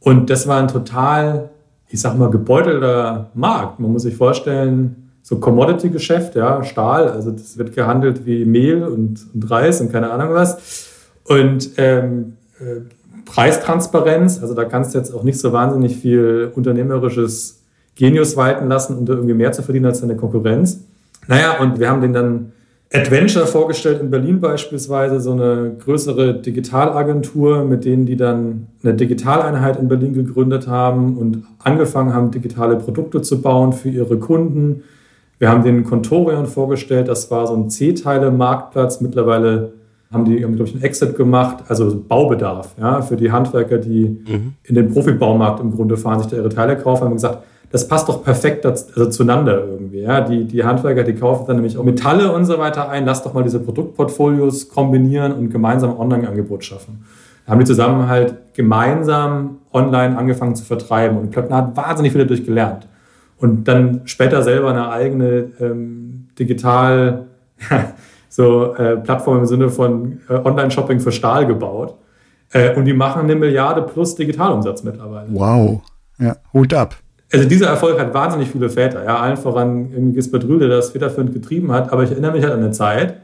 Und das war ein total, ich sag mal, gebeutelter Markt. Man muss sich vorstellen, so Commodity-Geschäft, ja, Stahl, also das wird gehandelt wie Mehl und, und Reis und keine Ahnung was. Und ähm, äh, Preistransparenz, also da kannst du jetzt auch nicht so wahnsinnig viel unternehmerisches Genius walten lassen, um da irgendwie mehr zu verdienen als deine Konkurrenz. Naja, und wir haben den dann Adventure vorgestellt in Berlin beispielsweise, so eine größere Digitalagentur, mit denen die dann eine Digitaleinheit in Berlin gegründet haben und angefangen haben, digitale Produkte zu bauen für ihre Kunden. Wir haben den Contorion vorgestellt, das war so ein C-Teile-Marktplatz, mittlerweile haben die, glaube ich, einen Exit gemacht, also Baubedarf, ja, für die Handwerker, die mhm. in den Profibaumarkt im Grunde fahren, sich da ihre Teile kaufen, haben gesagt, das passt doch perfekt also zueinander irgendwie. Ja. Die, die Handwerker, die kaufen dann nämlich auch Metalle und so weiter ein, lass doch mal diese Produktportfolios kombinieren und gemeinsam Online-Angebot schaffen. Da haben die zusammen halt gemeinsam online angefangen zu vertreiben und Klöckner hat wahnsinnig viel dadurch gelernt. Und dann später selber eine eigene ähm, digital so äh, Plattform im Sinne von äh, Online-Shopping für Stahl gebaut. Äh, und die machen eine Milliarde plus Digitalumsatz mittlerweile. Wow. Ja, Hut ab. Also dieser Erfolg hat wahnsinnig viele Väter. Ja, allen voran irgendwie Gisbert Rühl, der das federführend getrieben hat. Aber ich erinnere mich halt an eine Zeit,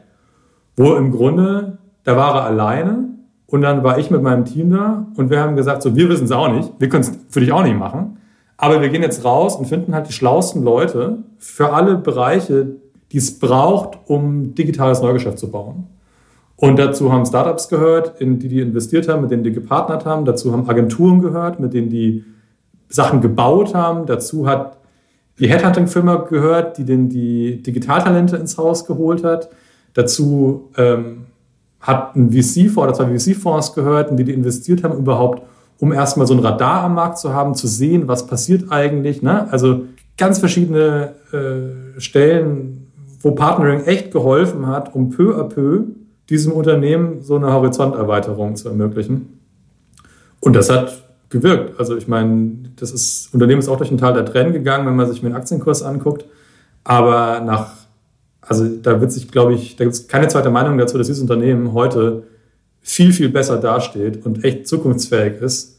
wo im Grunde, da war er alleine und dann war ich mit meinem Team da und wir haben gesagt, so, wir wissen es auch nicht, wir können es für dich auch nicht machen. Aber wir gehen jetzt raus und finden halt die schlauesten Leute für alle Bereiche, die es braucht, um digitales Neugeschäft zu bauen. Und dazu haben Startups gehört, in die die investiert haben, mit denen die gepartnert haben. Dazu haben Agenturen gehört, mit denen die Sachen gebaut haben. Dazu hat die Headhunting-Firma gehört, die den die Digitaltalente ins Haus geholt hat. Dazu ähm, hat ein VC-Fonds oder zwei VC-Fonds gehört, in die die investiert haben, überhaupt, um erstmal so ein Radar am Markt zu haben, zu sehen, was passiert eigentlich. Ne? Also ganz verschiedene äh, Stellen wo Partnering echt geholfen hat, um peu à peu diesem Unternehmen so eine Horizonterweiterung zu ermöglichen. Und das hat gewirkt. Also ich meine, das ist, Unternehmen ist auch durch ein Tal der Tränen gegangen, wenn man sich den Aktienkurs anguckt. Aber nach, also da wird sich, glaube ich, da gibt es keine zweite Meinung dazu, dass dieses Unternehmen heute viel, viel besser dasteht und echt zukunftsfähig ist,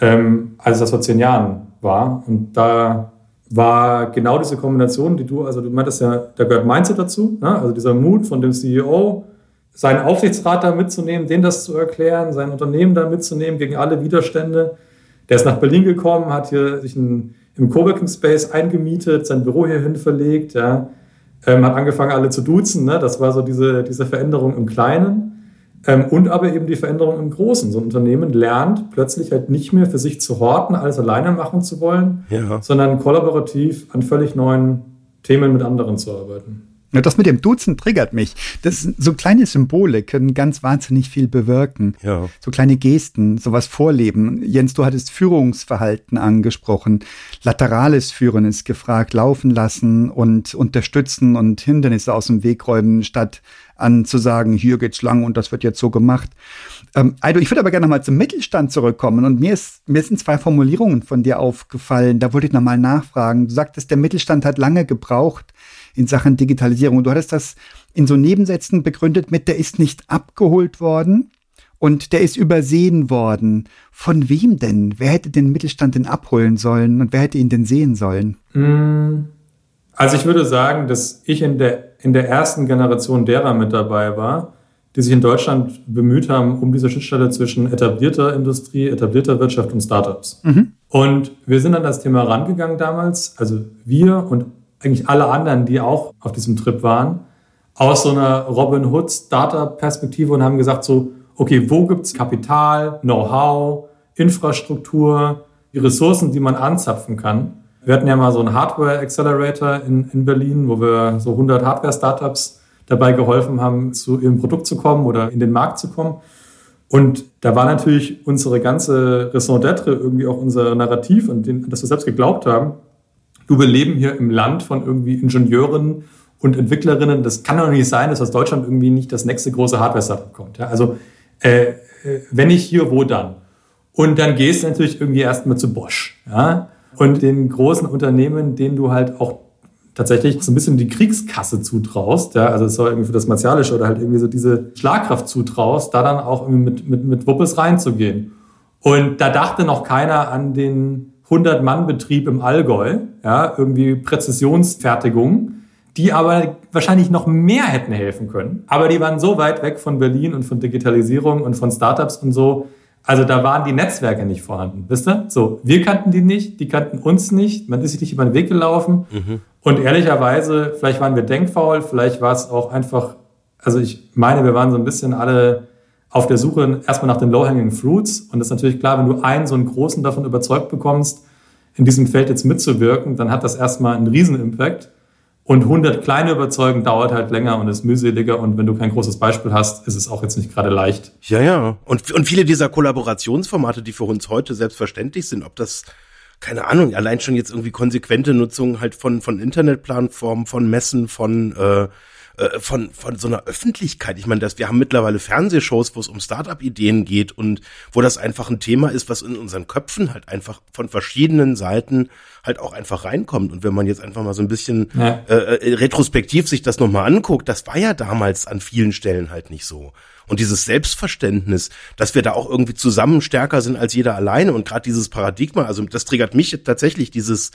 ähm, als das vor zehn Jahren war. Und da war genau diese Kombination, die du, also du meintest ja, da gehört Mindset dazu, ne? also dieser Mut von dem CEO, seinen Aufsichtsrat da mitzunehmen, denen das zu erklären, sein Unternehmen da mitzunehmen gegen alle Widerstände. Der ist nach Berlin gekommen, hat hier sich ein, im Coworking Space eingemietet, sein Büro hierhin verlegt, ja, ähm, hat angefangen, alle zu duzen. Ne? Das war so diese, diese Veränderung im Kleinen. Ähm, und aber eben die Veränderung im Großen. So ein Unternehmen lernt plötzlich halt nicht mehr für sich zu horten, alles alleine machen zu wollen, Ja. sondern kollaborativ an völlig neuen Themen mit anderen zu arbeiten. Ja, das mit dem Duzen triggert mich. Das so kleine Symbole können ganz wahnsinnig viel bewirken. Ja. So kleine Gesten, sowas vorleben. Jens, du hattest Führungsverhalten angesprochen. Laterales Führen ist gefragt, laufen lassen und unterstützen und Hindernisse aus dem Weg räumen, statt an zu sagen, hier geht's lang und das wird jetzt so gemacht. Ähm, Aido, ich würde aber gerne nochmal zum Mittelstand zurückkommen und mir, ist, mir sind zwei Formulierungen von dir aufgefallen. Da wollte ich nochmal nachfragen. Du sagtest, der Mittelstand hat lange gebraucht in Sachen Digitalisierung. Du hattest das in so Nebensätzen begründet mit, der ist nicht abgeholt worden und der ist übersehen worden. Von wem denn? Wer hätte den Mittelstand denn abholen sollen und wer hätte ihn denn sehen sollen? Also ich würde sagen, dass ich in der, in der ersten Generation derer mit dabei war, die sich in Deutschland bemüht haben, um diese Schnittstelle zwischen etablierter Industrie, etablierter Wirtschaft und Startups. Und wir sind an das Thema rangegangen damals, also wir und eigentlich alle anderen, die auch auf diesem Trip waren, aus so einer Robin Hood Startup-Perspektive und haben gesagt so, okay, wo gibt's Kapital, Know-how, Infrastruktur, die Ressourcen, die man anzapfen kann. Wir hatten ja mal so einen Hardware Accelerator in, in Berlin, wo wir so 100 Hardware-Startups dabei geholfen haben, zu ihrem Produkt zu kommen oder in den Markt zu kommen. Und da war natürlich unsere ganze Raison d'être, irgendwie auch unser Narrativ und den, dass wir selbst geglaubt haben, du, wir leben hier im Land von irgendwie Ingenieuren und Entwicklerinnen. Das kann doch nicht sein, dass aus Deutschland irgendwie nicht das nächste große Hardware-Startup kommt. Ja? Also äh, äh, wenn nicht hier, wo dann? Und dann gehst du natürlich irgendwie erstmal zu Bosch. Ja? Und den großen Unternehmen, denen du halt auch tatsächlich so ein bisschen die Kriegskasse zutraust, ja, also soll irgendwie für das Martialische oder halt irgendwie so diese Schlagkraft zutraust, da dann auch irgendwie mit, mit, mit Wuppes reinzugehen. Und da dachte noch keiner an den 100-Mann-Betrieb im Allgäu, ja, irgendwie Präzisionsfertigung, die aber wahrscheinlich noch mehr hätten helfen können. Aber die waren so weit weg von Berlin und von Digitalisierung und von Startups und so. Also da waren die Netzwerke nicht vorhanden, wisst ihr? So, wir kannten die nicht, die kannten uns nicht, man ist sich nicht über den Weg gelaufen. Und ehrlicherweise, vielleicht waren wir denkfaul, vielleicht war es auch einfach, also ich meine, wir waren so ein bisschen alle auf der Suche erstmal nach den low-hanging fruits. Und das ist natürlich klar, wenn du einen so einen großen davon überzeugt bekommst, in diesem Feld jetzt mitzuwirken, dann hat das erstmal einen Riesen-Impact. Und 100 kleine überzeugen dauert halt länger und ist mühseliger. Und wenn du kein großes Beispiel hast, ist es auch jetzt nicht gerade leicht. Ja, ja. Und, und viele dieser Kollaborationsformate, die für uns heute selbstverständlich sind, ob das, keine Ahnung, allein schon jetzt irgendwie konsequente Nutzung halt von, von Internetplattformen, von Messen, von, äh, äh, von, von so einer Öffentlichkeit. Ich meine, dass wir haben mittlerweile Fernsehshows, wo es um Startup-Ideen geht und wo das einfach ein Thema ist, was in unseren Köpfen halt einfach von verschiedenen Seiten halt auch einfach reinkommt. Und wenn man jetzt einfach mal so ein bisschen Ja. äh, äh, retrospektiv sich das nochmal anguckt, das war ja damals an vielen Stellen halt nicht so. Und dieses Selbstverständnis, dass wir da auch irgendwie zusammen stärker sind als jeder alleine und gerade dieses Paradigma, also das triggert mich tatsächlich dieses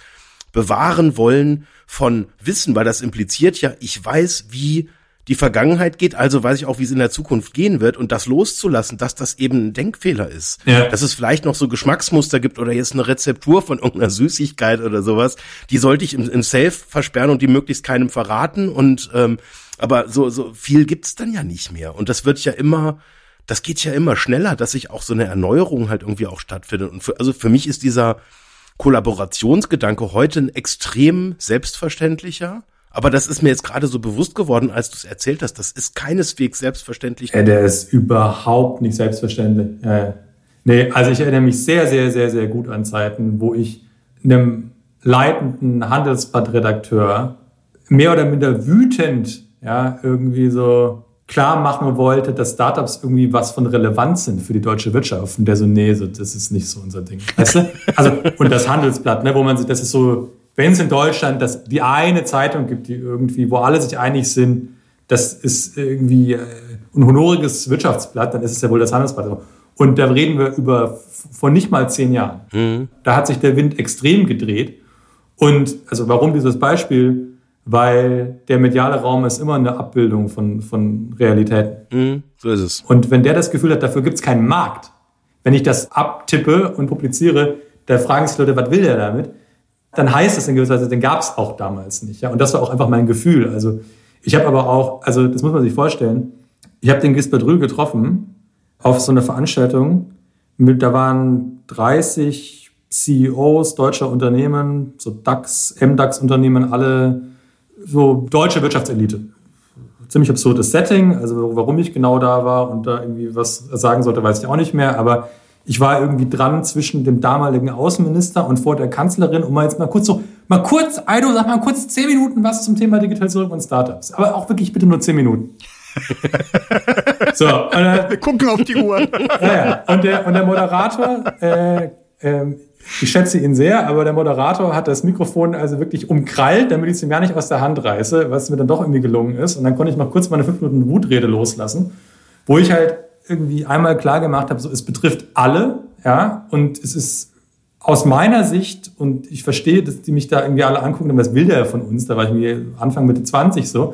bewahren wollen von Wissen, weil das impliziert ja, ich weiß, wie die Vergangenheit geht, also weiß ich auch, wie es in der Zukunft gehen wird und das loszulassen, dass das eben ein Denkfehler ist. Ja. Dass es vielleicht noch so Geschmacksmuster gibt oder jetzt eine Rezeptur von irgendeiner Süßigkeit oder sowas, die sollte ich im, im Safe versperren und die möglichst keinem verraten und ähm, aber so so viel gibt's dann ja nicht mehr und das wird ja immer das geht ja immer schneller, dass sich auch so eine Erneuerung halt irgendwie auch stattfindet und für, also für mich ist dieser Kollaborationsgedanke heute ein extrem selbstverständlicher. Aber das ist mir jetzt gerade so bewusst geworden, als du es erzählt hast. Das ist keineswegs selbstverständlich. Ja, der ist überhaupt nicht selbstverständlich. Ja, ja. Nee, also ich erinnere mich sehr, sehr, sehr, sehr gut an Zeiten, wo ich einem leitenden Handelsblattredakteur mehr oder minder wütend ja, irgendwie so klar machen wollte, dass Startups irgendwie was von Relevanz sind für die deutsche Wirtschaft. Und der so, nee, so, das ist nicht so unser Ding. Weißt du? Also, und das Handelsblatt, ne, wo man sich, das ist so, wenn es in Deutschland das, die eine Zeitung gibt, die irgendwie, wo alle sich einig sind, das ist irgendwie äh, ein honoriges Wirtschaftsblatt, dann ist es ja wohl das Handelsblatt. Und da reden wir über vor nicht mal zehn Jahren. Da hat sich der Wind extrem gedreht. Und also warum dieses Beispiel? Weil der mediale Raum ist immer eine Abbildung von, von Realitäten. Mhm, so ist es. Und wenn der das Gefühl hat, dafür gibt es keinen Markt, wenn ich das abtippe und publiziere, da fragen sich Leute, was will der damit? Dann heißt das in gewisser Weise, den gab es auch damals nicht. Ja? Und das war auch einfach mein Gefühl. Also ich habe aber auch, also das muss man sich vorstellen, Ich habe den Gisbert Rühl getroffen auf so einer Veranstaltung. Mit, da waren 30 CEOs deutscher Unternehmen, so DAX, MDAX-Unternehmen, alle so deutsche Wirtschaftselite. Ziemlich absurdes Setting, also warum ich genau da war und da irgendwie was sagen sollte, weiß ich auch nicht mehr, aber ich war irgendwie dran zwischen dem damaligen Außenminister und vor der Kanzlerin, um mal jetzt mal kurz so, mal kurz, Aido, sag mal kurz zehn Minuten was zum Thema Digitalisierung und Startups. Aber auch wirklich bitte nur zehn Minuten. so, und, äh, wir gucken auf die Uhr. ja, ja. Und, der, und der Moderator, äh, äh, ich schätze ihn sehr, aber der Moderator hat das Mikrofon also wirklich umkrallt, damit ich es ihm gar nicht aus der Hand reiße, was mir dann doch irgendwie gelungen ist. Und dann konnte ich mal kurz meine fünf Minuten Wutrede loslassen, wo ich halt irgendwie einmal klar gemacht habe, so es betrifft alle, ja, und es ist aus meiner Sicht, und ich verstehe, dass die mich da irgendwie alle angucken, was will der von uns? Da war ich mir Anfang Mitte 20 so.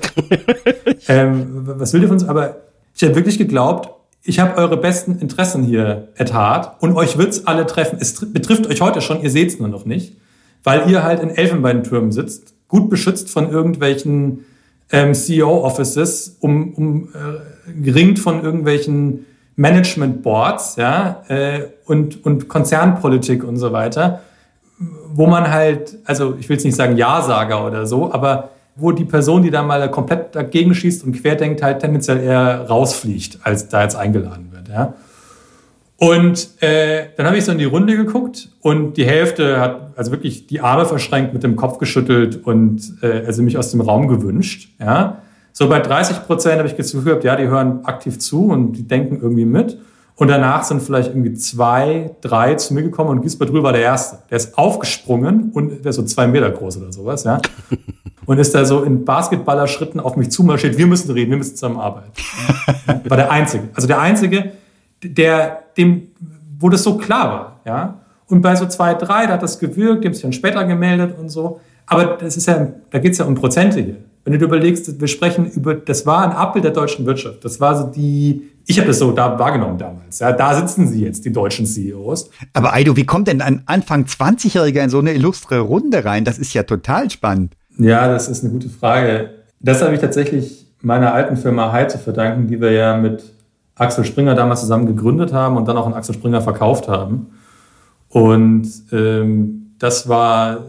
ähm, was will der von uns? Aber ich habe wirklich geglaubt, ich habe eure besten Interessen hier ertat und euch wird's alle treffen. Es betrifft euch heute schon, ihr seht's nur noch nicht, weil ihr halt in Elfenbeintürmen sitzt, gut beschützt von irgendwelchen ähm, CEO-Offices, um, um äh, geringt von irgendwelchen Management Boards, ja, äh, und, und Konzernpolitik und so weiter, wo man halt, also ich will jetzt nicht sagen Ja-Sager oder so, aber wo die Person, die da mal komplett dagegen schießt und querdenkt, halt tendenziell eher rausfliegt, als da jetzt eingeladen wird, ja. Und äh, dann habe ich so in die Runde geguckt und die Hälfte hat also wirklich die Arme verschränkt, mit dem Kopf geschüttelt und äh, also mich aus dem Raum gewünscht. Ja. So bei 30 Prozent habe ich das Gefühl gehabt, ja, die hören aktiv zu und die denken irgendwie mit. Und danach sind vielleicht irgendwie zwei, drei zu mir gekommen und Gisbert Rühl war der Erste. Der ist aufgesprungen und der ist so zwei Meter groß oder sowas, ja. Und ist da so in Basketballerschritten auf mich zumarschiert. Wir müssen reden, wir müssen zusammen arbeiten. War der Einzige. Also der Einzige, der, dem, wo das so klar war, ja. Und bei so zwei, drei, da hat das gewirkt, die haben sich dann später gemeldet und so. Aber das ist ja, da geht es ja um Prozente hier. Wenn du dir überlegst, wir sprechen über, das war ein Abbild der deutschen Wirtschaft. Das war so die, ich habe das so da wahrgenommen damals. Ja, da sitzen sie jetzt, die deutschen CEOs. Aber Aido, wie kommt denn ein Anfang 20-Jähriger in so eine illustre Runde rein? Das ist ja total spannend. Ja, das ist eine gute Frage. Das habe ich tatsächlich meiner alten Firma Hai zu verdanken, die wir ja mit Axel Springer damals zusammen gegründet haben und dann auch an Axel Springer verkauft haben. Und ähm, das war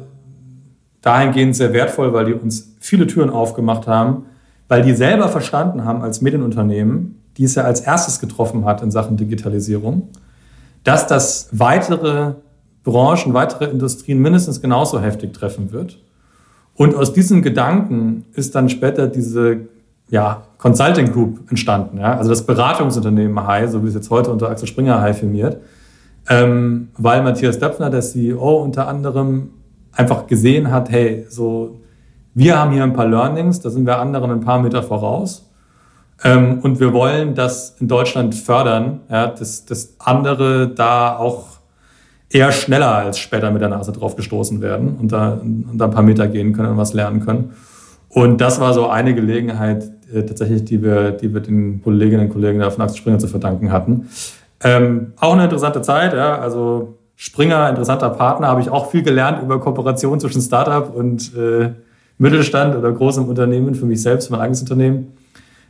dahingehend sehr wertvoll, weil die uns viele Türen aufgemacht haben, weil die selber verstanden haben als Medienunternehmen, die es ja als erstes getroffen hat in Sachen Digitalisierung, dass das weitere Branchen, weitere Industrien mindestens genauso heftig treffen wird. Und aus diesen Gedanken ist dann später diese ja, Consulting Group entstanden. Ja? Also das Beratungsunternehmen Hai, so wie es jetzt heute unter Axel Springer Hai firmiert. Ähm, weil Matthias Döpfner, der CEO, unter anderem einfach gesehen hat, hey, so, wir haben hier ein paar Learnings, da sind wir anderen ein paar Meter voraus. Ähm, und wir wollen das in Deutschland fördern, ja, dass, dass andere da auch eher schneller als später mit der Nase drauf gestoßen werden und da, und da ein paar Meter gehen können und was lernen können. Und das war so eine Gelegenheit äh, tatsächlich, die wir, die wir den Kolleginnen und Kollegen da von Axel Springer zu verdanken hatten. Ähm, auch eine interessante Zeit, ja, also Springer, interessanter Partner, habe ich auch viel gelernt über Kooperation zwischen Startup und äh, Mittelstand oder großem Unternehmen, für mich selbst, mein eigenes Unternehmen.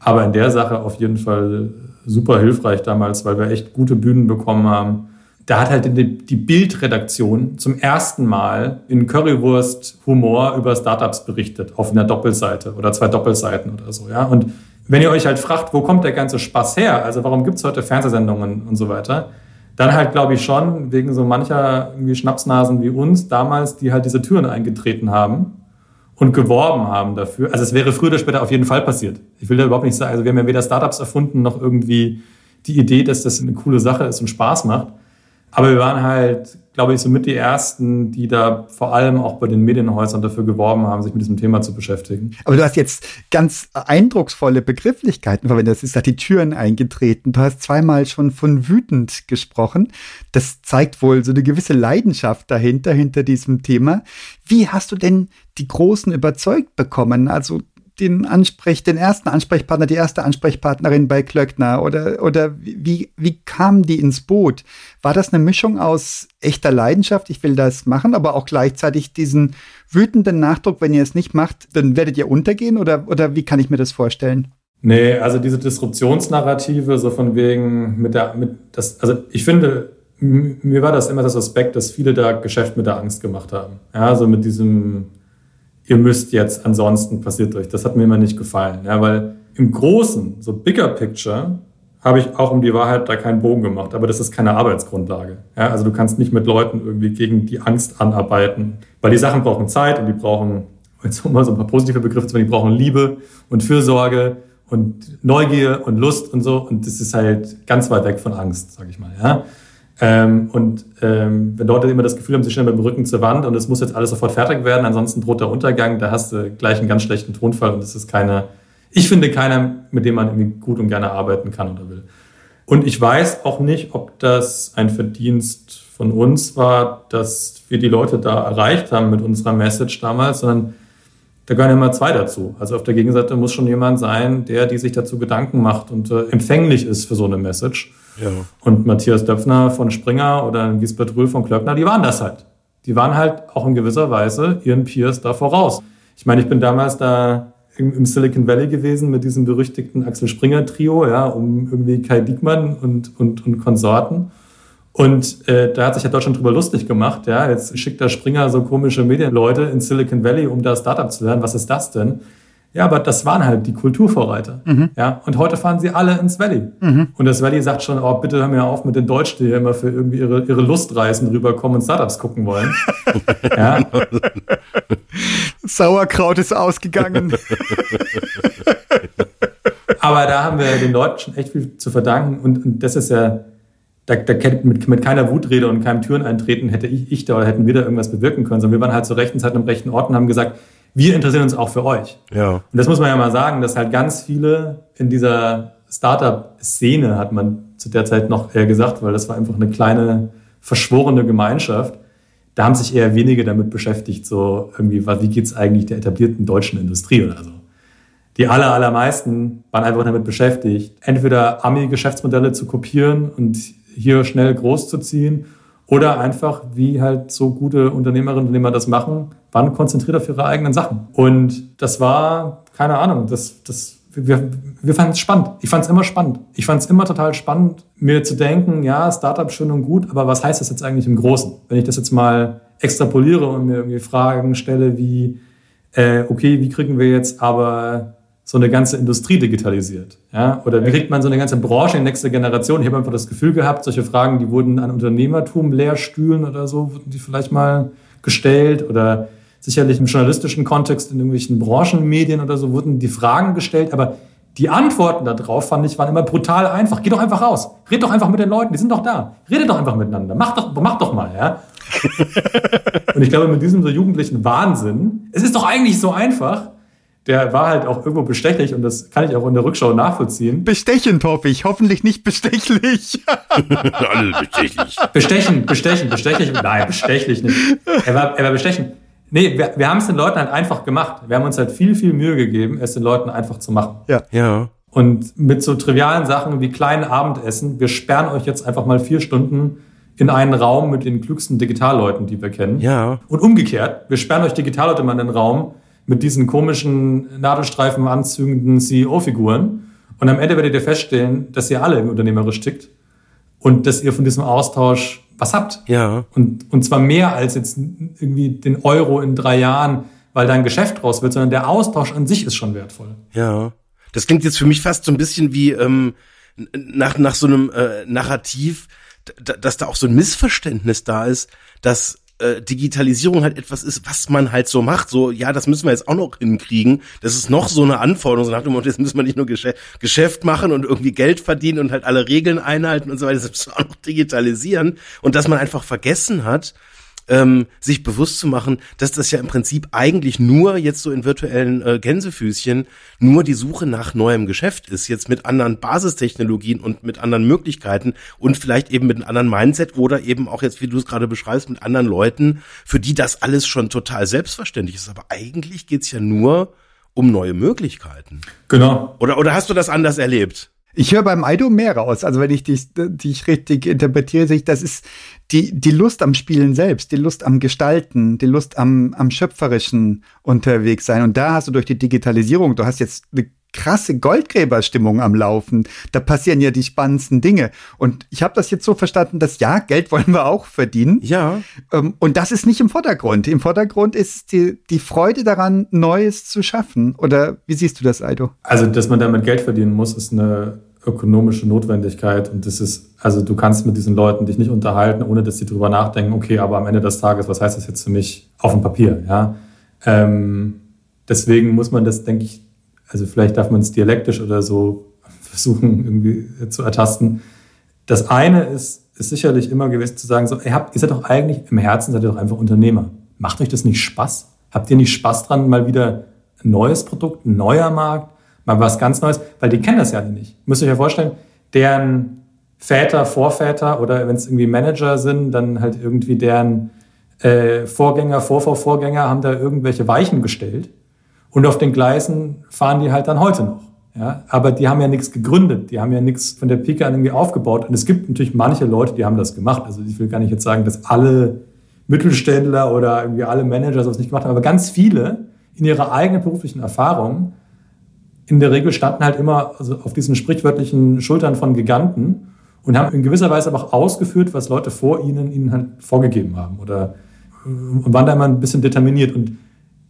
Aber in der Sache auf jeden Fall super hilfreich damals, weil wir echt gute Bühnen bekommen haben. Da hat halt die, Bildredaktion zum ersten Mal in Currywurst Humor über Startups berichtet, auf einer Doppelseite oder zwei Doppelseiten oder so, ja. Und wenn ihr euch halt fragt, wo kommt der ganze Spaß her? Also warum gibt's heute Fernsehsendungen und so weiter? Dann halt, glaube ich, schon wegen so mancher irgendwie Schnapsnasen wie uns damals, die halt diese Türen eingetreten haben und geworben haben dafür. Also es wäre früher oder später auf jeden Fall passiert. Ich will da überhaupt nicht sagen, also wir haben ja weder Startups erfunden noch irgendwie die Idee, dass das eine coole Sache ist und Spaß macht. Aber wir waren halt, glaube ich, so mit die Ersten, die da vor allem auch bei den Medienhäusern dafür geworben haben, sich mit diesem Thema zu beschäftigen. Aber du hast jetzt ganz eindrucksvolle Begrifflichkeiten verwendet. Das ist da die Türen eingetreten. Du hast zweimal schon von wütend gesprochen. Das zeigt wohl so eine gewisse Leidenschaft dahinter, hinter diesem Thema. Wie hast du denn die Großen überzeugt bekommen? Also den Ansprech, den ersten Ansprechpartner, die erste Ansprechpartnerin bei Klöckner oder, oder wie, wie kamen die ins Boot? War das eine Mischung aus echter Leidenschaft, ich will das machen, aber auch gleichzeitig diesen wütenden Nachdruck, wenn ihr es nicht macht, dann werdet ihr untergehen oder, oder wie kann ich mir das vorstellen? Nee, also diese Disruptionsnarrative, so von wegen mit der, mit das, also ich finde, mir war das immer das Aspekt, dass viele da Geschäft mit der Angst gemacht haben. Ja, also mit diesem, ihr müsst jetzt, ansonsten passiert euch. Das hat mir immer nicht gefallen. Ja, weil im Großen, so bigger picture, habe ich auch um die Wahrheit da keinen Bogen gemacht. Aber das ist keine Arbeitsgrundlage. Ja, also du kannst nicht mit Leuten irgendwie gegen die Angst anarbeiten. Weil die Sachen brauchen Zeit und die brauchen, jetzt um mal so ein paar positive Begriffe zu die brauchen Liebe und Fürsorge und Neugier und Lust und so. Und das ist halt ganz weit weg von Angst, sage ich mal. Ja. Ähm, und ähm, wenn Leute immer das Gefühl haben, sie stehen mit dem Rücken zur Wand und es muss jetzt alles sofort fertig werden, ansonsten droht der Untergang, da hast du gleich einen ganz schlechten Tonfall und das ist keine, ich finde keiner, mit dem man irgendwie gut und gerne arbeiten kann oder will. Und ich weiß auch nicht, ob das ein Verdienst von uns war, dass wir die Leute da erreicht haben mit unserer Message damals, sondern da gehören immer zwei dazu. Also auf der Gegenseite muss schon jemand sein, der, die sich dazu Gedanken macht und äh, empfänglich ist für so eine Message. Ja. Und Matthias Döpfner von Springer oder Gisbert Rühl von Klöckner, die waren das halt. Die waren halt auch in gewisser Weise ihren Peers da voraus. Ich meine, ich bin damals da im, Silicon Valley gewesen mit diesem berüchtigten Axel Springer Trio, ja, um irgendwie Kai Diekmann und, und, und Konsorten. Und äh, da hat sich ja Deutschland drüber lustig gemacht. Ja, jetzt schickt der Springer so komische Medienleute in Silicon Valley, um da Startup zu lernen. Was ist das denn? Ja, aber das waren halt die Kulturvorreiter. Mhm. Ja, und heute fahren sie alle ins Valley. Mhm. Und das Valley sagt schon, oh, bitte hör mir auf mit den Deutschen, die immer für irgendwie ihre, ihre Lustreisen rüberkommen und Startups gucken wollen. ja. Sauerkraut ist ausgegangen. aber da haben wir den Leuten schon echt viel zu verdanken. Und, und das ist ja, da, da mit, mit keiner Wutrede und keinem Türeneintreten hätte ich, ich da oder hätten wir da irgendwas bewirken können, sondern wir waren halt zur rechten Zeit am rechten Ort und haben gesagt, wir interessieren uns auch für euch. Ja. Und das muss man ja mal sagen, dass halt ganz viele in dieser Startup-Szene, hat man zu der Zeit noch eher gesagt, weil das war einfach eine kleine verschworene Gemeinschaft, da haben sich eher wenige damit beschäftigt, so irgendwie, wie geht's eigentlich der etablierten deutschen Industrie oder so. Die aller, allermeisten waren einfach damit beschäftigt, entweder Ami-Geschäftsmodelle zu kopieren und hier schnell groß zu ziehen oder einfach, wie halt so gute Unternehmerinnen und Unternehmer das machen, waren konzentriert auf ihre eigenen Sachen. Und das war, keine Ahnung, das, das, wir, wir fanden es spannend. Ich fand es immer spannend. Ich fand es immer total spannend, mir zu denken, ja, Startup schön und gut, aber was heißt das jetzt eigentlich im Großen? Wenn ich das jetzt mal extrapoliere und mir irgendwie Fragen stelle wie, äh, okay, wie kriegen wir jetzt aber so eine ganze Industrie digitalisiert? Ja? Oder wie kriegt man so eine ganze Branche in nächste Generation? Ich habe einfach das Gefühl gehabt, solche Fragen, die wurden an Unternehmertum leerstühlen oder so, wurden die vielleicht mal gestellt oder sicherlich im journalistischen Kontext in irgendwelchen Branchenmedien oder so wurden die Fragen gestellt, aber die Antworten darauf, fand ich, waren immer brutal einfach. Geh doch einfach raus. Red doch einfach mit den Leuten, die sind doch da. Redet doch einfach miteinander. Mach doch, mach doch mal, ja. Und ich glaube, mit diesem so jugendlichen Wahnsinn, es ist doch eigentlich so einfach, der war halt auch irgendwo bestechlich und das kann ich auch in der Rückschau nachvollziehen. Bestechend hoffe ich, hoffentlich nicht bestechlich. Alle bestechlich. Bestechen, bestechen, bestechlich. Nein, bestechlich nicht. Er war, er war bestechend. Nee, wir, wir haben es den Leuten halt einfach gemacht. Wir haben uns halt viel, viel Mühe gegeben, es den Leuten einfach zu machen. Ja. Ja. Und mit so trivialen Sachen wie kleinen Abendessen, wir sperren euch jetzt einfach mal vier Stunden in einen Raum mit den klügsten Digitalleuten, die wir kennen. Ja. Und umgekehrt, wir sperren euch Digitalleute mal in den Raum mit diesen komischen Nadelstreifen anzügenden CEO-Figuren. Und am Ende werdet ihr feststellen, dass ihr alle unternehmerisch tickt und dass ihr von diesem Austausch was habt. Ja. Und, und zwar mehr als jetzt irgendwie den Euro in drei Jahren, weil da ein Geschäft draus wird, sondern der Austausch an sich ist schon wertvoll. Ja. Das klingt jetzt für mich fast so ein bisschen wie ähm, nach, nach so einem äh, Narrativ, dass da auch so ein Missverständnis da ist, dass äh, Digitalisierung halt etwas ist, was man halt so macht. So, ja, das müssen wir jetzt auch noch hinkriegen. Das ist noch so eine Anforderung. So nach dem Motto, jetzt müssen wir nicht nur Geschäft, Geschäft machen und irgendwie Geld verdienen und halt alle Regeln einhalten und so weiter. Das müssen wir auch noch digitalisieren. Und dass man einfach vergessen hat, ähm, sich bewusst zu machen, dass das ja im Prinzip eigentlich nur jetzt so in virtuellen äh, Gänsefüßchen nur die Suche nach neuem Geschäft ist, jetzt mit anderen Basistechnologien und mit anderen Möglichkeiten und vielleicht eben mit einem anderen Mindset oder eben auch jetzt, wie du es gerade beschreibst, mit anderen Leuten, für die das alles schon total selbstverständlich ist. Aber eigentlich geht's ja nur um neue Möglichkeiten. Genau. Oder, oder hast du das anders erlebt? Ich höre beim Aido mehr raus. Also wenn ich dich, dich richtig interpretiere, sich, das ist die, die Lust am Spielen selbst, die Lust am Gestalten, die Lust am, am schöpferischen unterwegs sein. Und da hast du durch die Digitalisierung, du hast jetzt eine krasse Goldgräberstimmung am Laufen. Da passieren ja die spannendsten Dinge. Und ich habe das jetzt so verstanden, dass ja, Geld wollen wir auch verdienen. Ja. Ähm, und das ist nicht im Vordergrund. Im Vordergrund ist die, die Freude daran, Neues zu schaffen. Oder wie siehst du das, Aido? Also, dass man damit Geld verdienen muss, ist eine ökonomische Notwendigkeit. Und das ist, also du kannst mit diesen Leuten dich nicht unterhalten, ohne dass sie drüber nachdenken, okay, aber am Ende des Tages, was heißt das jetzt für mich auf dem Papier? Ja. Ähm, deswegen muss man das, denke ich, also vielleicht darf man es dialektisch oder so versuchen irgendwie zu ertasten. Das eine ist, ist sicherlich immer gewesen zu sagen, so, ey, habt, ihr seid doch eigentlich im Herzen, seid ihr doch einfach Unternehmer. Macht euch das nicht Spaß? Habt ihr nicht Spaß dran, mal wieder ein neues Produkt, ein neuer Markt, mal was ganz Neues? Weil die kennen das ja nicht. Müsst ihr euch ja vorstellen, deren Väter, Vorväter oder wenn es irgendwie Manager sind, dann halt irgendwie deren äh, Vorgänger, Vorvorvorgänger haben da irgendwelche Weichen gestellt und auf den Gleisen fahren die halt dann heute noch. Ja, aber die haben ja nichts gegründet, die haben ja nichts von der Pike an irgendwie aufgebaut. Und es gibt natürlich manche Leute, die haben das gemacht. Also ich will gar nicht jetzt sagen, dass alle Mittelständler oder irgendwie alle Manager sowas nicht gemacht haben, aber ganz viele in ihrer eigenen beruflichen Erfahrung in der Regel standen halt immer also auf diesen sprichwörtlichen Schultern von Giganten und haben in gewisser Weise aber auch ausgeführt, was Leute vor ihnen ihnen halt vorgegeben haben oder und waren da immer ein bisschen determiniert. Und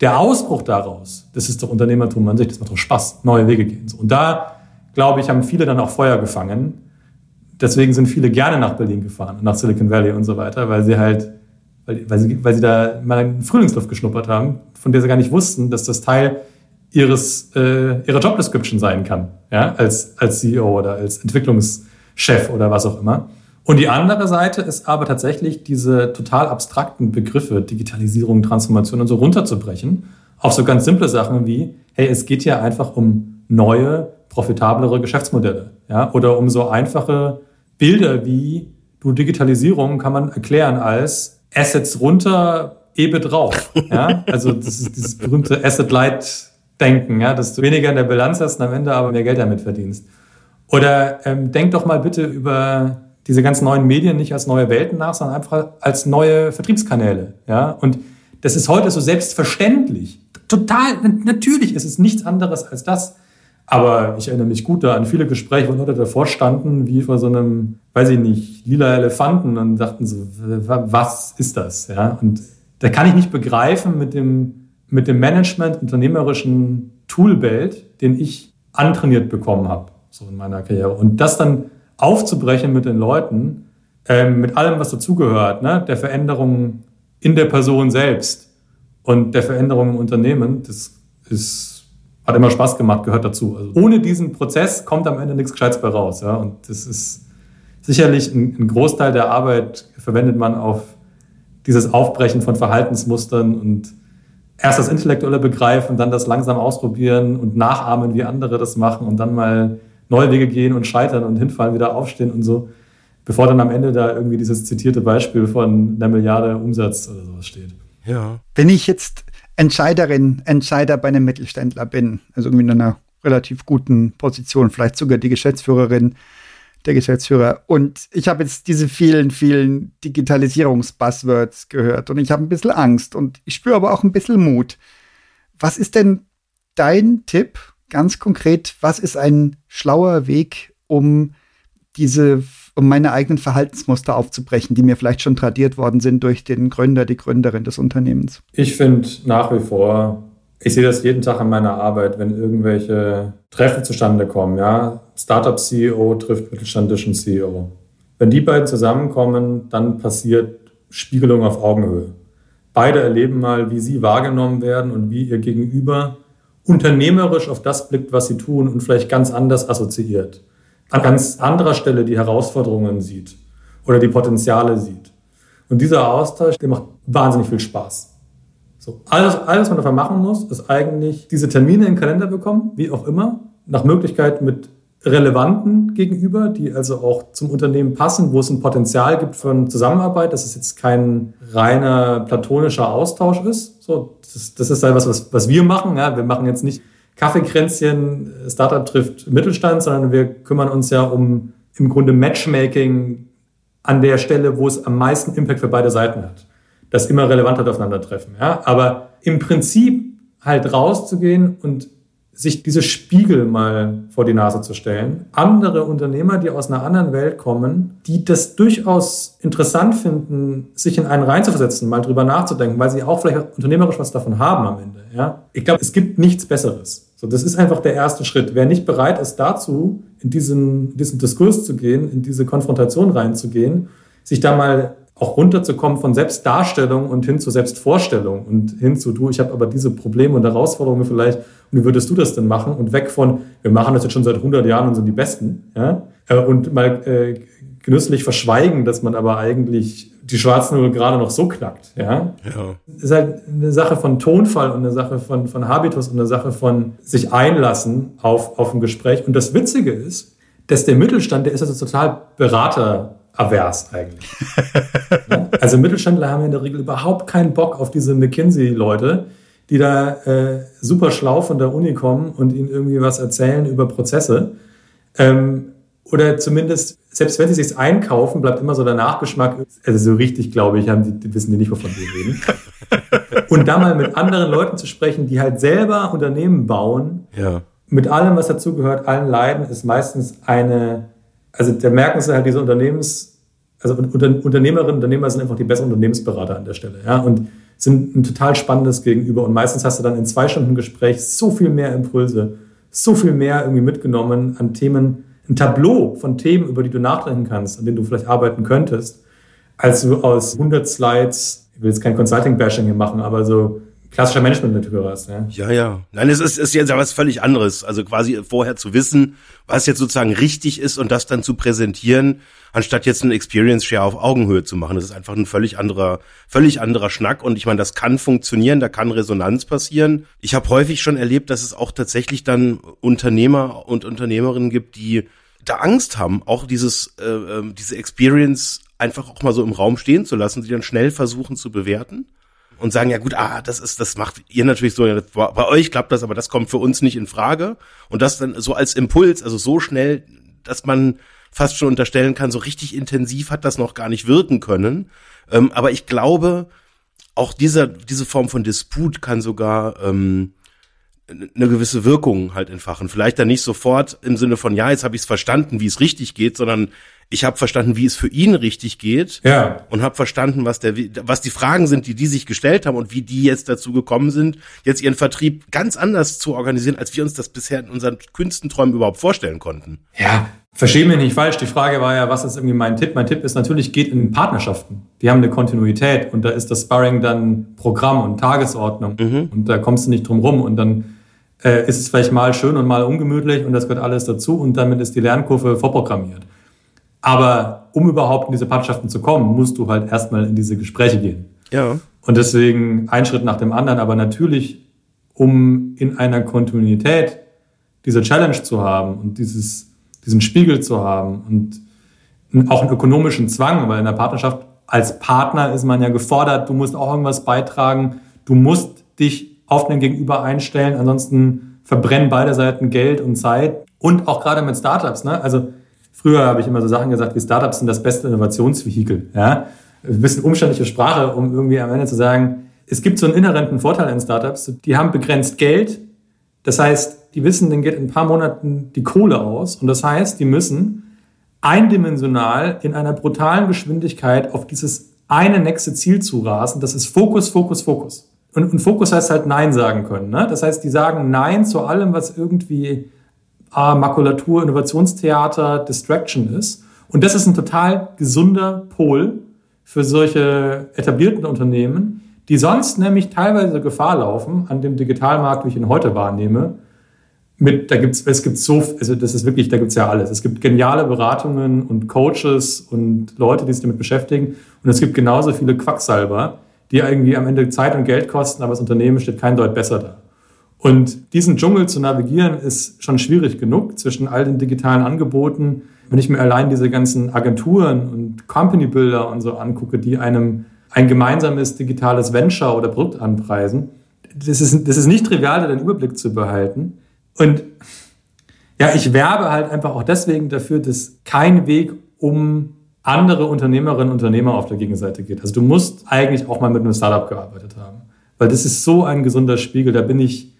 der Ausbruch daraus, das ist doch Unternehmertum an sich, das macht doch Spaß, neue Wege gehen. Und da, glaube ich, haben viele dann auch Feuer gefangen. Deswegen sind viele gerne nach Berlin gefahren, nach Silicon Valley und so weiter, weil sie halt, weil, weil, sie, weil sie da mal eine Frühlingsluft geschnuppert haben, von der sie gar nicht wussten, dass das Teil ihres, äh, ihrer Jobdescription sein kann, ja, als, als CEO oder als Entwicklungschef oder was auch immer. Und die andere Seite ist aber tatsächlich diese total abstrakten Begriffe Digitalisierung, Transformation und so runterzubrechen auf so ganz simple Sachen wie, hey, es geht hier einfach um neue, profitablere Geschäftsmodelle, ja, oder um so einfache Bilder wie du Digitalisierung kann man erklären als Assets runter, EBIT drauf, ja, also das ist dieses berühmte Asset Light Denken, ja, dass du weniger in der Bilanz hast und am Ende aber mehr Geld damit verdienst. Oder ähm, denk doch mal bitte über diese ganzen neuen Medien nicht als neue Welten nach, sondern einfach als neue Vertriebskanäle. Ja? Und das ist heute so selbstverständlich. Total, natürlich ist es nichts anderes als das. Aber ich erinnere mich gut da an viele Gespräche, wo Leute davor standen, wie vor so einem, weiß ich nicht, lila Elefanten und dachten so, was ist das? Ja? Und da kann ich nicht begreifen mit dem, mit dem Management, unternehmerischen Toolbelt, den ich antrainiert bekommen habe, so in meiner Karriere. Und das dann aufzubrechen mit den Leuten, ähm, mit allem, was dazugehört, ne? der Veränderung in der Person selbst und der Veränderung im Unternehmen, das ist, hat immer Spaß gemacht, gehört dazu. Also ohne diesen Prozess kommt am Ende nichts Gescheites bei raus. Ja? Und das ist sicherlich ein, ein Großteil der Arbeit verwendet man auf dieses Aufbrechen von Verhaltensmustern und erst das intellektuelle Begreifen, dann das langsam ausprobieren und nachahmen, wie andere das machen und dann mal neue Wege gehen und scheitern und hinfallen, wieder aufstehen und so, bevor dann am Ende da irgendwie dieses zitierte Beispiel von einer Milliarde Umsatz oder sowas steht. Ja. Wenn ich jetzt Entscheiderin, Entscheider bei einem Mittelständler bin, also irgendwie in einer relativ guten Position, vielleicht sogar die Geschäftsführerin, der Geschäftsführer. Und ich habe jetzt diese vielen, vielen Digitalisierungs-Buzzwords gehört und ich habe ein bisschen Angst und ich spüre aber auch ein bisschen Mut. Was ist denn dein Tipp ganz konkret, was ist ein schlauer Weg, um diese, um meine eigenen Verhaltensmuster aufzubrechen, die mir vielleicht schon tradiert worden sind durch den Gründer, die Gründerin des Unternehmens? Ich finde nach wie vor, ich sehe das jeden Tag in meiner Arbeit, wenn irgendwelche Treffen zustande kommen, ja. Startup-CEO trifft mittelständischen CEO. Wenn die beiden zusammenkommen, dann passiert Spiegelung auf Augenhöhe. Beide erleben mal, wie sie wahrgenommen werden und wie ihr Gegenüber unternehmerisch auf das blickt, was sie tun und vielleicht ganz anders assoziiert. An ganz anderer Stelle die Herausforderungen sieht oder die Potenziale sieht. Und dieser Austausch, der macht wahnsinnig viel Spaß. So, alles, alles, was man dafür machen muss, ist eigentlich diese Termine in den Kalender bekommen, wie auch immer, nach Möglichkeit mit relevanten gegenüber, die also auch zum Unternehmen passen, wo es ein Potenzial gibt für Zusammenarbeit, dass es jetzt kein reiner platonischer Austausch ist. So, das, das ist halt was, was, was wir machen. Ja. Wir machen jetzt nicht Kaffeekränzchen, Startup trifft Mittelstand, sondern wir kümmern uns ja um im Grunde Matchmaking an der Stelle, wo es am meisten Impact für beide Seiten hat. Das immer relevanter aufeinandertreffen. Ja. Aber im Prinzip halt rauszugehen und sich diese Spiegel mal vor die Nase zu stellen. Andere Unternehmer, die aus einer anderen Welt kommen, die das durchaus interessant finden, sich in einen reinzuversetzen, mal drüber nachzudenken, weil sie auch vielleicht unternehmerisch was davon haben am Ende. Ja? Ich glaube, es gibt nichts Besseres. So, das ist einfach der erste Schritt. Wer nicht bereit ist dazu, in diesen, diesen Diskurs zu gehen, in diese Konfrontation reinzugehen, sich da mal auch runterzukommen von Selbstdarstellung und hin zu Selbstvorstellung und hin zu, du, ich habe aber diese Probleme und Herausforderungen vielleicht wie würdest du das denn machen? Und weg von, wir machen das jetzt schon seit 100 Jahren und sind die Besten, ja? Äh, und mal äh, genüsslich verschweigen, dass man aber eigentlich die schwarzen Null gerade noch so knackt, ja? ja. Ist halt eine Sache von Tonfall und eine Sache von, von Habitus und eine Sache von sich einlassen auf, auf ein Gespräch. Und das Witzige ist, dass der Mittelstand, der ist also total Berater avers eigentlich. also Mittelständler haben in der Regel überhaupt keinen Bock auf diese McKinsey-Leute, die da äh, super schlau von der Uni kommen und ihnen irgendwie was erzählen über Prozesse. Ähm, oder zumindest, selbst wenn sie sich einkaufen, bleibt immer so der Nachgeschmack. Also so richtig, glaube ich, haben die, die wissen die nicht, wovon wir reden. und da mal mit anderen Leuten zu sprechen, die halt selber Unternehmen bauen, ja. mit allem, was dazugehört, allen Leiden, ist meistens eine also da merken sie halt diese Unternehmens, also Unternehmerinnen, Unternehmer sind einfach die besseren Unternehmensberater an der Stelle, ja, und sind ein total spannendes Gegenüber. Und meistens hast du dann in zwei Stunden Gespräch so viel mehr Impulse, so viel mehr irgendwie mitgenommen an Themen, ein Tableau von Themen, über die du nachdenken kannst, an denen du vielleicht arbeiten könntest, als du aus 100 Slides, ich will jetzt kein Consulting-Bashing hier machen, aber so klassischer Management-Natur hast. Ja, ja. ja. Nein, es ist, ist jetzt ja was völlig anderes. Also quasi vorher zu wissen, was jetzt sozusagen richtig ist und das dann zu präsentieren, anstatt jetzt einen Experience Share auf Augenhöhe zu machen. Das ist einfach ein völlig anderer, völlig anderer Schnack. Und ich meine, das kann funktionieren, da kann Resonanz passieren. Ich habe häufig schon erlebt, dass es auch tatsächlich dann Unternehmer und Unternehmerinnen gibt, die da Angst haben, auch dieses, äh, ähm, diese Experience einfach auch mal so im Raum stehen zu lassen, die dann schnell versuchen zu bewerten und sagen, ja gut, ah, das ist, das macht ihr natürlich so, bei euch klappt das, aber das kommt für uns nicht in Frage. Und das dann so als Impuls, also so schnell, dass man fast schon unterstellen kann, so richtig intensiv hat das noch gar nicht wirken können. Ähm, aber ich glaube, auch dieser, diese Form von Disput kann sogar ähm, eine gewisse Wirkung halt entfachen. Vielleicht dann nicht sofort im Sinne von, ja, jetzt habe ich es verstanden, wie es richtig geht, sondern ich habe verstanden, wie es für ihn richtig geht ja. und habe verstanden, was der was die Fragen sind, die die sich gestellt haben und wie die jetzt dazu gekommen sind, jetzt ihren Vertrieb ganz anders zu organisieren, als wir uns das bisher in unseren kühnsten Träumen überhaupt vorstellen konnten. Ja, verstehe mich nicht falsch. Die Frage war ja, was ist irgendwie mein Tipp? Mein Tipp ist natürlich, geht in Partnerschaften. Die haben eine Kontinuität und da ist das Sparring dann Programm und Tagesordnung mhm. und da kommst du nicht drum rum und dann äh, ist es vielleicht mal schön und mal ungemütlich und das gehört alles dazu und damit ist die Lernkurve vorprogrammiert. Aber um überhaupt in diese Partnerschaften zu kommen, musst du halt erstmal in diese Gespräche gehen. Ja. Und deswegen ein Schritt nach dem anderen, aber natürlich, um in einer Kontinuität diese Challenge zu haben und dieses, diesen Spiegel zu haben und auch einen ökonomischen Zwang, weil in der Partnerschaft als Partner ist man ja gefordert, du musst auch irgendwas beitragen, du musst dich auf den Gegenüber einstellen, ansonsten verbrennen beide Seiten Geld und Zeit und auch gerade mit Startups, ne? Also Früher habe ich immer so Sachen gesagt, wie Startups sind das beste Innovationsvehikel. Ja? Ein bisschen umständliche Sprache, um irgendwie am Ende zu sagen, es gibt so einen inhärenten Vorteil in Startups. Die haben begrenzt Geld. Das heißt, die wissen, denen geht in ein paar Monaten die Kohle aus. Und das heißt, die müssen eindimensional in einer brutalen Geschwindigkeit auf dieses eine nächste Ziel zu rasen. Das ist Fokus, Fokus, Fokus. Und, und Fokus heißt halt Nein sagen können. Ne? Das heißt, die sagen Nein zu allem, was irgendwie äh, Makulatur, Innovationstheater, Distraction ist. Und das ist ein total gesunder Pol für solche etablierten Unternehmen, die sonst nämlich teilweise Gefahr laufen, an dem Digitalmarkt, wie ich ihn heute wahrnehme, mit, da gibt's, es gibt so, also das ist wirklich, da gibt's ja alles. Es gibt geniale Beratungen und Coaches und Leute, die sich damit beschäftigen. Und es gibt genauso viele Quacksalber, die irgendwie am Ende Zeit und Geld kosten, aber das Unternehmen steht kein Deut besser da. Und diesen Dschungel zu navigieren ist schon schwierig genug zwischen all den digitalen Angeboten. Wenn ich mir allein diese ganzen Agenturen und Company Builder und so angucke, die einem ein gemeinsames digitales Venture oder Produkt anpreisen, das ist, das ist nicht trivial, den Überblick zu behalten. Und ja, ich werbe halt einfach auch deswegen dafür, dass kein Weg um andere Unternehmerinnen und Unternehmer auf der Gegenseite geht. Also du musst eigentlich auch mal mit einem Startup gearbeitet haben. Weil das ist so ein gesunder Spiegel. Da bin ich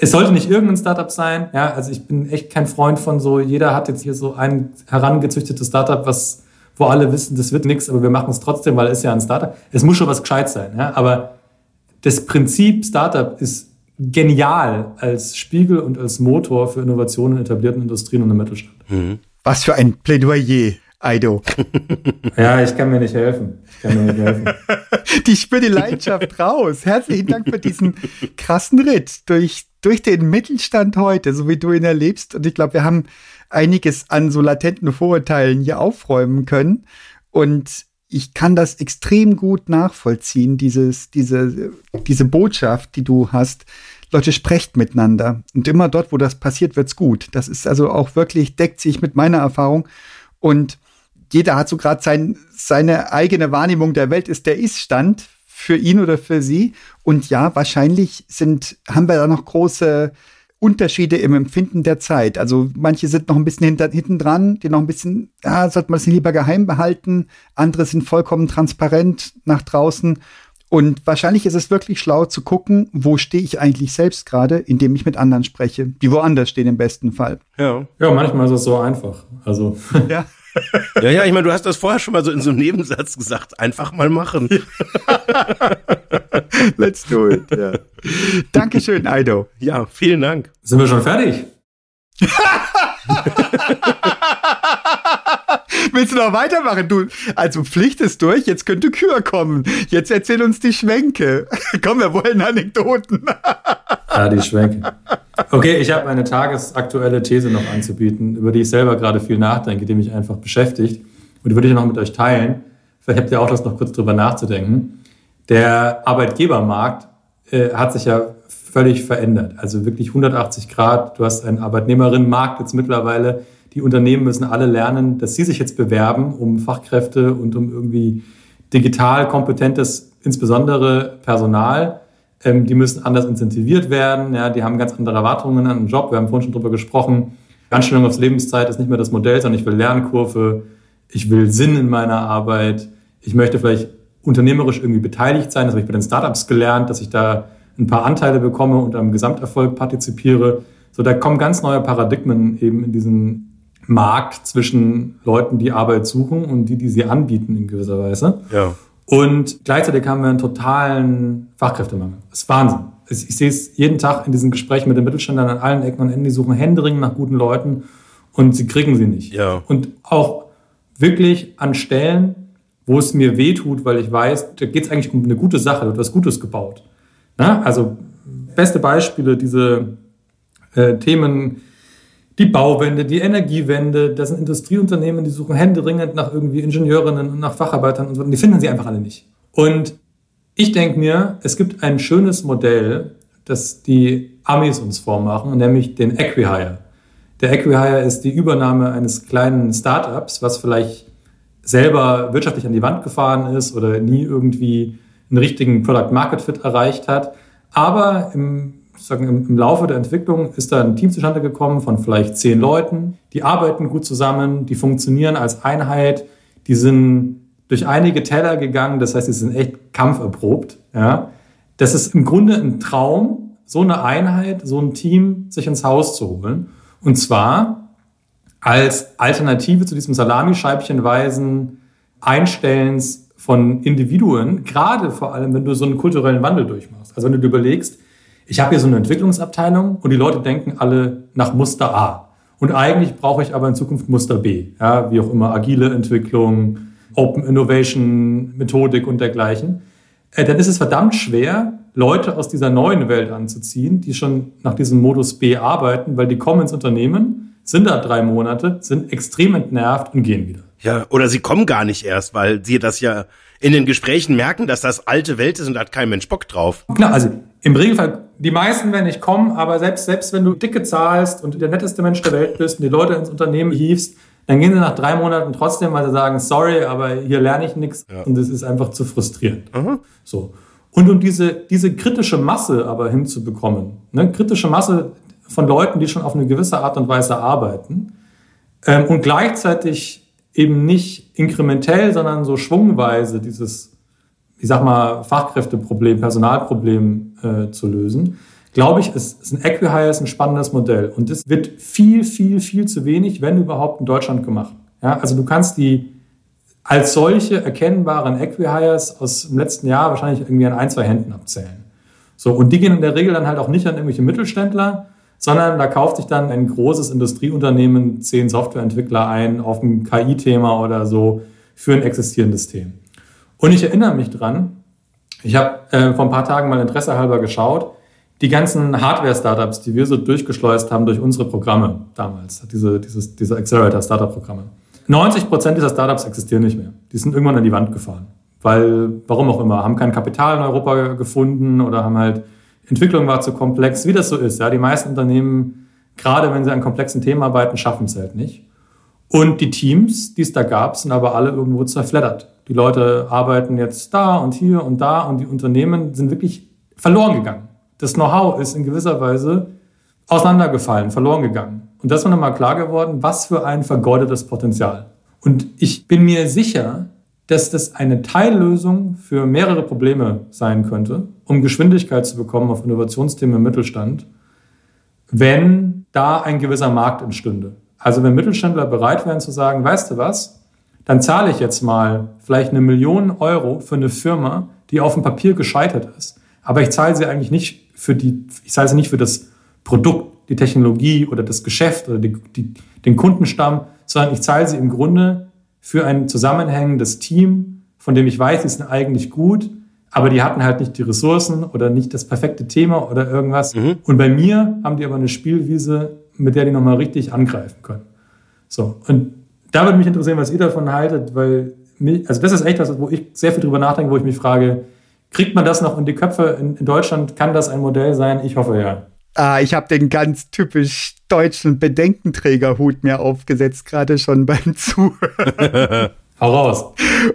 es sollte nicht irgendein Startup sein. Ja, also ich bin echt kein Freund von so, jeder hat jetzt hier so ein herangezüchtetes Startup, was, wo alle wissen, das wird nichts, aber wir machen es trotzdem, weil es ja ein Startup. Es muss schon was gescheit sein. Ja, aber das Prinzip Startup ist genial als Spiegel und als Motor für Innovationen in etablierten Industrien und im Mittelstand. Mhm. Was für ein Plädoyer. Aido. Ja, ich kann mir nicht helfen. Ich kann mir nicht helfen. die spürt die Leidenschaft raus. Herzlichen Dank für diesen krassen Ritt durch, durch den Mittelstand heute, so wie du ihn erlebst. Und ich glaube, wir haben einiges an so latenten Vorurteilen hier aufräumen können. Und ich kann das extrem gut nachvollziehen, dieses, diese, diese Botschaft, die du hast. Leute, sprecht miteinander. Und immer dort, wo das passiert, wird's gut. Das ist also auch wirklich, deckt sich mit meiner Erfahrung. Und jeder hat so gerade sein, seine eigene Wahrnehmung der Welt ist der Ist-Stand für ihn oder für sie. Und ja, wahrscheinlich sind, haben wir da noch große Unterschiede im Empfinden der Zeit. Also manche sind noch ein bisschen hinter, hinten dran, die noch ein bisschen, ja, sollte man das lieber geheim behalten. Andere sind vollkommen transparent nach draußen. Und wahrscheinlich ist es wirklich schlau zu gucken, wo stehe ich eigentlich selbst gerade, indem ich mit anderen spreche, die woanders stehen im besten Fall. Ja. Ja, manchmal ist es so einfach. Also. Ja. ja, ja, ich meine, du hast das vorher schon mal so in so einem Nebensatz gesagt. Einfach mal machen. Let's do it. Ja. Dankeschön, Aido. Ja, vielen Dank. Sind wir schon fertig? Willst du noch weitermachen? Du, also Pflicht ist durch, jetzt könnte Kür kommen. Jetzt erzähl uns die Schwenke. Komm, wir wollen Anekdoten. ja, die Schwenke. Okay, ich habe eine tagesaktuelle These noch anzubieten, über die ich selber gerade viel nachdenke, die mich einfach beschäftigt. Und die würde ich noch mit euch teilen. Vielleicht habt ihr auch das noch kurz drüber nachzudenken. Der Arbeitgebermarkt äh, hat sich ja völlig verändert. Also wirklich 180 Grad. Du hast einen Arbeitnehmerinnenmarkt jetzt mittlerweile. Die Unternehmen müssen alle lernen, dass sie sich jetzt bewerben um Fachkräfte und um irgendwie digital kompetentes, insbesondere Personal. Ähm, die müssen anders incentiviert werden. Ja, die haben ganz andere Erwartungen an den Job. Wir haben vorhin schon drüber gesprochen. Anstellung aufs Lebenszeit ist nicht mehr das Modell, sondern ich will Lernkurve. Ich will Sinn in meiner Arbeit. Ich möchte vielleicht unternehmerisch irgendwie beteiligt sein. Das habe ich bei den Startups gelernt, dass ich da ein paar Anteile bekomme und am Gesamterfolg partizipiere. So, da kommen ganz neue Paradigmen eben in diesen Markt zwischen Leuten, die Arbeit suchen und die, die sie anbieten in gewisser Weise. Ja. Und gleichzeitig haben wir einen totalen Fachkräftemangel. Das ist Wahnsinn. Ich, sehe es jeden Tag in diesen Gesprächen mit den Mittelständlern an allen Ecken und Enden. Die suchen händeringend nach guten Leuten und sie kriegen sie nicht. Ja. Und auch wirklich an Stellen, wo es mir weh tut, weil ich weiß, da geht es eigentlich um eine gute Sache, da wird was Gutes gebaut. Na, also beste Beispiele, diese äh, Themen, die Bauwende, die Energiewende, das sind Industrieunternehmen, die suchen händeringend nach irgendwie Ingenieurinnen und nach Facharbeitern und so, und die finden sie einfach alle nicht. Und ich denke mir, es gibt ein schönes Modell, das die Amis uns vormachen, nämlich den Equihire. Der Equihire ist die Übernahme eines kleinen Startups, was vielleicht selber wirtschaftlich an die Wand gefahren ist oder nie irgendwie einen richtigen Product Market Fit erreicht hat. Aber im, sagen, im, Laufe der Entwicklung ist da ein Team zustande gekommen von vielleicht zehn Leuten. Die arbeiten gut zusammen, die funktionieren als Einheit, die sind durch einige Teller gegangen, das heißt, sie sind echt kampferprobt. Ja. Das ist im Grunde ein Traum, so eine Einheit, so ein Team sich ins Haus zu holen. Und zwar als Alternative zu diesem Salamischeibchenweisen Einstellens von Individuen, gerade vor allem, wenn du so einen kulturellen Wandel durchmachst. Also wenn du dir überlegst, ich habe hier so eine Entwicklungsabteilung und die Leute denken alle nach Muster A. Und eigentlich brauche ich aber in Zukunft Muster B. Ja, wie auch immer, agile Entwicklung, Open Innovation, Methodik und dergleichen. Äh, dann ist es verdammt schwer, Leute aus dieser neuen Welt anzuziehen, die schon nach diesem Modus B arbeiten, weil die kommen ins Unternehmen, sind da drei Monate, sind extrem entnervt und gehen wieder. Ja, oder sie kommen gar nicht erst, weil sie das ja in den Gesprächen merken, dass das alte Welt ist und da hat kein Mensch Bock drauf. Klar, also im Regelfall, die meisten werden nicht kommen, aber selbst, selbst wenn du dicke zahlst und der netteste Mensch der Welt bist und die Leute ins Unternehmen hiefst, dann gehen sie nach drei Monaten trotzdem, weil sie sagen, sorry, aber hier lerne ich nichts ja. und es ist einfach zu frustrierend. Aha. So. Und um diese, diese kritische Masse aber hinzubekommen, ne, kritische Masse von Leuten, die schon auf eine gewisse Art und Weise arbeiten ähm, und gleichzeitig eben nicht inkrementell, sondern so schwungweise dieses, ich sag mal, Fachkräfteproblem, Personalproblem äh, zu lösen. glaube ich, ist, ist ein Equihire ein spannendes Modell. Und es wird viel, viel, viel zu wenig, wenn überhaupt, in Deutschland gemacht. Ja, also du kannst die als solche erkennbaren Equihires aus dem letzten Jahr wahrscheinlich irgendwie an ein, zwei Händen abzählen. So, und die gehen in der Regel dann halt auch nicht an irgendwelche Mittelständler, sondern da kauft sich dann ein großes Industrieunternehmen zehn Softwareentwickler ein auf ein KI-Thema oder so für ein existierendes Thema. Und ich erinnere mich dran, ich habe äh, vor ein paar Tagen mal Interesse halber geschaut, die ganzen Hardware-Startups, die wir so durchgeschleust haben durch unsere Programme damals, diese, dieses, diese Accelerator-Startup-Programme. 90 Prozent dieser Startups existieren nicht mehr. Die sind irgendwann an die Wand gefahren. Weil, warum auch immer, haben kein Kapital in Europa gefunden oder haben halt, Entwicklung war zu komplex, wie das so ist. Ja, die meisten Unternehmen, gerade wenn sie an komplexen Themen arbeiten, schaffen es halt nicht. Und die Teams, die es da gab, sind aber alle irgendwo zerfleddert. Die Leute arbeiten jetzt da und hier und da und die Unternehmen sind wirklich verloren gegangen. Das Know-how ist in gewisser Weise auseinandergefallen, verloren gegangen. Und das mir nochmal klar geworden, was für ein vergeudetes Potenzial. Und ich bin mir sicher, dass das eine Teillösung für mehrere Probleme sein könnte, um Geschwindigkeit zu bekommen auf Innovationsthemen im Mittelstand, wenn da ein gewisser Markt entstünde. Also wenn Mittelständler bereit wären zu sagen, weißt du was, dann zahle ich jetzt mal vielleicht eine Million Euro für eine Firma, die auf dem Papier gescheitert ist. Aber ich zahle sie eigentlich nicht für die, ich zahle sie nicht für das Produkt, die Technologie oder das Geschäft oder die, die, den Kundenstamm, sondern ich zahle sie im Grunde für ein zusammenhängendes Team, von dem ich weiß, sie sind eigentlich gut, aber die hatten halt nicht die Ressourcen oder nicht das perfekte Thema oder irgendwas. Mhm. Und bei mir haben die aber eine Spielwiese, mit der die nochmal richtig angreifen können. So, und da würde mich interessieren, was ihr davon haltet, weil, mich, also das ist echt was, wo ich sehr viel drüber nachdenke, wo ich mich frage, kriegt man das noch in die Köpfe in, in Deutschland? Kann das ein Modell sein? Ich hoffe ja. Ah, ich habe den ganz typisch deutschen Bedenkenträgerhut mir aufgesetzt, gerade schon beim Zuhören. Hau raus.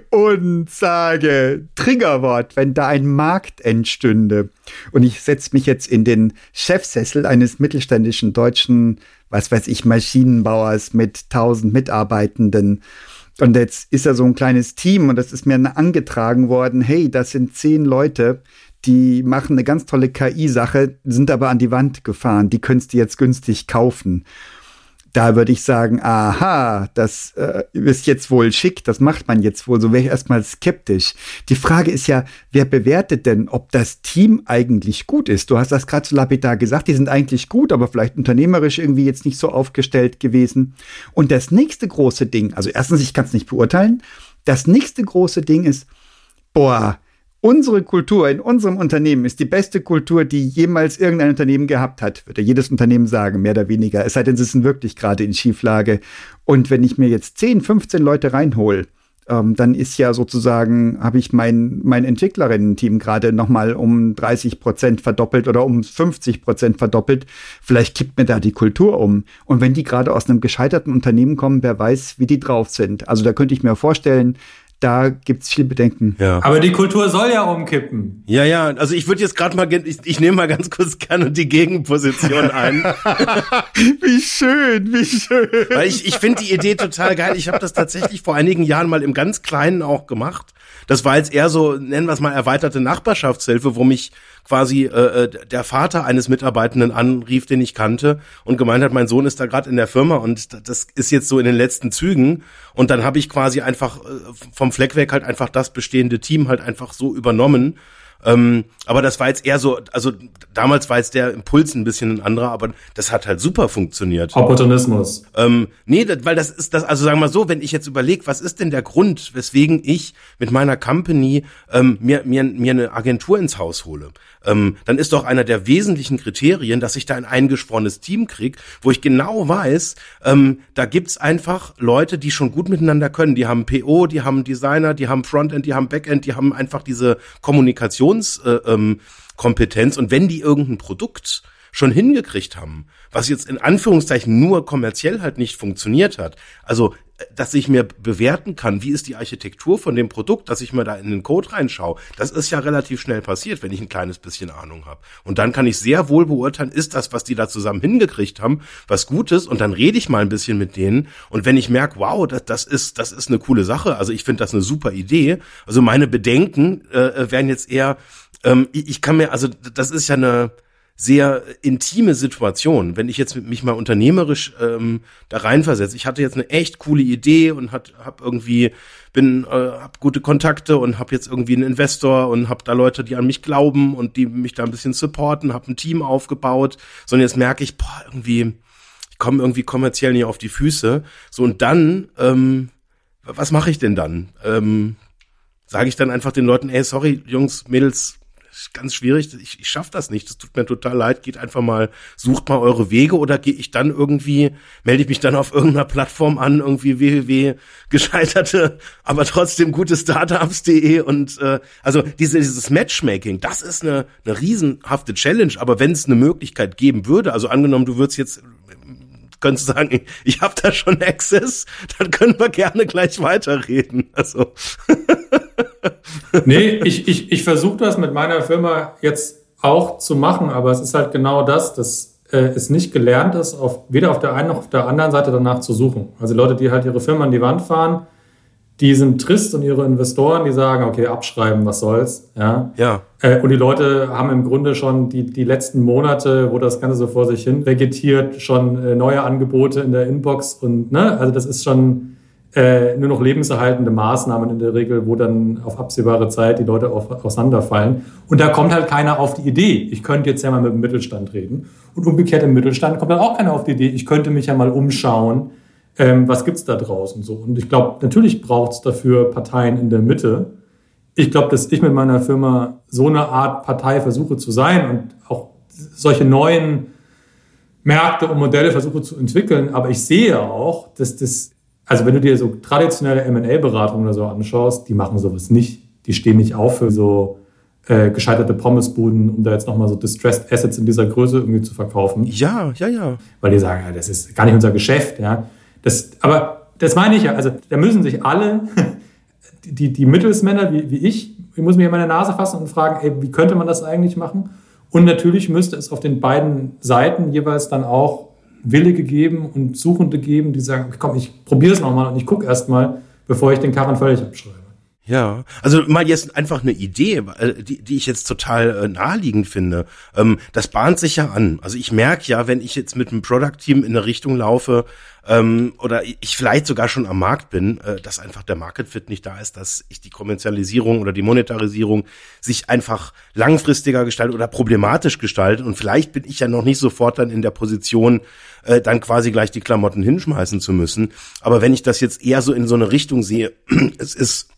Und sage, Triggerwort, wenn da ein Markt entstünde. Und ich setze mich jetzt in den Chefsessel eines mittelständischen deutschen, was weiß ich, Maschinenbauers mit tausend Mitarbeitenden. Und jetzt ist er so ein kleines Team und das ist mir angetragen worden, hey, das sind zehn Leute, die machen eine ganz tolle KI-Sache, sind aber an die Wand gefahren, die könntest du jetzt günstig kaufen. Da würde ich sagen, aha, das äh, ist jetzt wohl schick, das macht man jetzt wohl. So wäre ich erstmal skeptisch. Die Frage ist ja, wer bewertet denn, ob das Team eigentlich gut ist? Du hast das gerade zu lapidar gesagt, die sind eigentlich gut, aber vielleicht unternehmerisch irgendwie jetzt nicht so aufgestellt gewesen. Und das nächste große Ding, also erstens, ich kann es nicht beurteilen, das nächste große Ding ist, boah, Unsere Kultur in unserem Unternehmen ist die beste Kultur, die jemals irgendein Unternehmen gehabt hat, würde jedes Unternehmen sagen, mehr oder weniger. Es sei denn, sie sind wirklich gerade in Schieflage. Und wenn ich mir jetzt 10, 15 Leute reinhole, ähm, dann ist ja sozusagen, habe ich mein, mein Entwicklerinnen-Team gerade nochmal um 30 Prozent verdoppelt oder um 50 Prozent verdoppelt. Vielleicht kippt mir da die Kultur um. Und wenn die gerade aus einem gescheiterten Unternehmen kommen, wer weiß, wie die drauf sind. Also da könnte ich mir vorstellen, da gibt's viel Bedenken. Ja. Aber die Kultur soll ja umkippen. Ja, ja, also ich würde jetzt gerade mal, ich, ich nehme mal ganz kurz gerne die Gegenposition ein. wie schön, wie schön. Weil ich, ich finde die Idee total geil. Ich habe das tatsächlich vor einigen Jahren mal im ganz Kleinen auch gemacht. Das war jetzt eher so, nennen wir es mal, erweiterte Nachbarschaftshilfe, wo mich quasi äh, äh, der Vater eines Mitarbeitenden anrief, den ich kannte und gemeint hat, mein Sohn ist da gerade in der Firma und das ist jetzt so in den letzten Zügen. Und dann habe ich quasi einfach äh, vom Fleck weg halt einfach das bestehende Team halt einfach so übernommen ähm, aber das war jetzt eher so, also damals war jetzt der Impuls ein bisschen ein anderer, aber das hat halt super funktioniert. Opportunismus. Ähm, nee, das, weil das ist das, also sagen wir mal so, wenn ich jetzt überlege, was ist denn der Grund, weswegen ich mit meiner Company ähm, mir, mir, mir eine Agentur ins Haus hole, ähm, dann ist doch einer der wesentlichen Kriterien, dass ich da ein eingeschworenes Team krieg, wo ich genau weiß, ähm, da gibt's einfach Leute, die schon gut miteinander können. Die haben PO, die haben Designer, die haben Frontend, die haben Backend, die haben einfach diese Kommunikationskompetenz. Äh, ähm, und wenn die irgendein Produkt schon hingekriegt haben, was jetzt in Anführungszeichen nur kommerziell halt nicht funktioniert hat. Also, äh, dass ich mir bewerten kann, wie ist die Architektur von dem Produkt, dass ich mir da in den Code reinschaue, das ist ja relativ schnell passiert, wenn ich ein kleines bisschen Ahnung habe. Und dann kann ich sehr wohl beurteilen, ist das, was die da zusammen hingekriegt haben, was Gutes und dann rede ich mal ein bisschen mit denen und wenn ich merke, wow, das, das ist das ist eine coole Sache, also ich finde das eine super Idee. Also meine Bedenken äh, äh wären jetzt eher, ähm, ich, ich kann mir, also das ist ja eine sehr intime Situation. Wenn ich jetzt mich mal unternehmerisch ähm, da reinversetze, ich hatte jetzt eine echt coole Idee und hat, hab irgendwie bin, äh, hab gute Kontakte und hab jetzt irgendwie einen Investor und hab da Leute, die an mich glauben und die mich da ein bisschen supporten, hab ein Team aufgebaut. So und jetzt merke ich, boah, irgendwie ich komme irgendwie kommerziell nicht auf die Füße. So und dann, ähm, was mache ich denn dann? Ähm, Sage ich dann einfach den Leuten, ey, sorry, Jungs, Mädels, ganz schwierig, ich, ich schaff das nicht, das tut mir total leid, geht einfach mal, sucht mal eure Wege oder gehe ich dann irgendwie, melde ich mich dann auf irgendeiner Plattform an, irgendwie www gescheiterte, aber trotzdem gute Startups.de und äh, also diese, dieses Matchmaking, das ist eine, eine riesenhafte Challenge, aber wenn es eine Möglichkeit geben würde, also angenommen, du würdest jetzt könntest sagen, ich habe da schon Access, dann können wir gerne gleich weiterreden. Also nee, ich, ich, ich versuche das mit meiner Firma jetzt auch zu machen, aber es ist halt genau das, dass äh, es nicht gelernt ist, auf, weder auf der einen noch auf der anderen Seite danach zu suchen. Also Leute, die halt ihre Firma an die Wand fahren, die sind trist und ihre Investoren, die sagen, okay, abschreiben, was soll's. Ja. ja. Äh, und die Leute haben im Grunde schon die, die letzten Monate, wo das Ganze so vor sich hin vegetiert, schon äh, neue Angebote in der Inbox und ne, also das ist schon äh, nur noch lebenserhaltende Maßnahmen in der Regel, wo dann auf absehbare Zeit die Leute auf, auseinanderfallen. Und da kommt halt keiner auf die Idee, ich könnte jetzt ja mal mit dem Mittelstand reden. Und umgekehrt im Mittelstand kommt dann auch keiner auf die Idee, ich könnte mich ja mal umschauen, ähm, was gibt's da draußen so. Und ich glaube, natürlich braucht's dafür Parteien in der Mitte. Ich glaube, dass ich mit meiner Firma so eine Art Partei versuche zu sein und auch solche neuen Märkte und Modelle versuche zu entwickeln. Aber ich sehe auch, dass das also wenn du dir so traditionelle M&A-Beratungen oder so anschaust, die machen sowas nicht. Die stehen nicht auf für so äh, gescheiterte Pommesbuden, um da jetzt nochmal so Distressed Assets in dieser Größe irgendwie zu verkaufen. Ja, ja, ja. Weil die sagen, ja, das ist gar nicht unser Geschäft. Ja. Das, aber das meine ich ja. Also da müssen sich alle, die, die Mittelsmänner wie, wie ich, ich muss mir in meine Nase fassen und fragen, ey, wie könnte man das eigentlich machen? Und natürlich müsste es auf den beiden Seiten jeweils dann auch Willige geben und Suchende geben, die sagen, komm, ich probiere es nochmal und ich gucke erst mal, bevor ich den Karren völlig abschreibe. Ja, also mal jetzt einfach eine Idee, äh, die, die ich jetzt total äh, naheliegend finde. Ähm, das bahnt sich ja an. Also ich merke ja, wenn ich jetzt mit einem Product-Team in eine Richtung laufe ähm, oder ich vielleicht sogar schon am Markt bin, äh, dass einfach der Market Fit nicht da ist, dass ich die Kommerzialisierung oder die Monetarisierung sich einfach langfristiger gestaltet oder problematisch gestaltet und vielleicht bin ich ja noch nicht sofort dann in der Position, äh, dann quasi gleich die Klamotten hinschmeißen zu müssen. Aber wenn ich das jetzt eher so in so eine Richtung sehe, es ist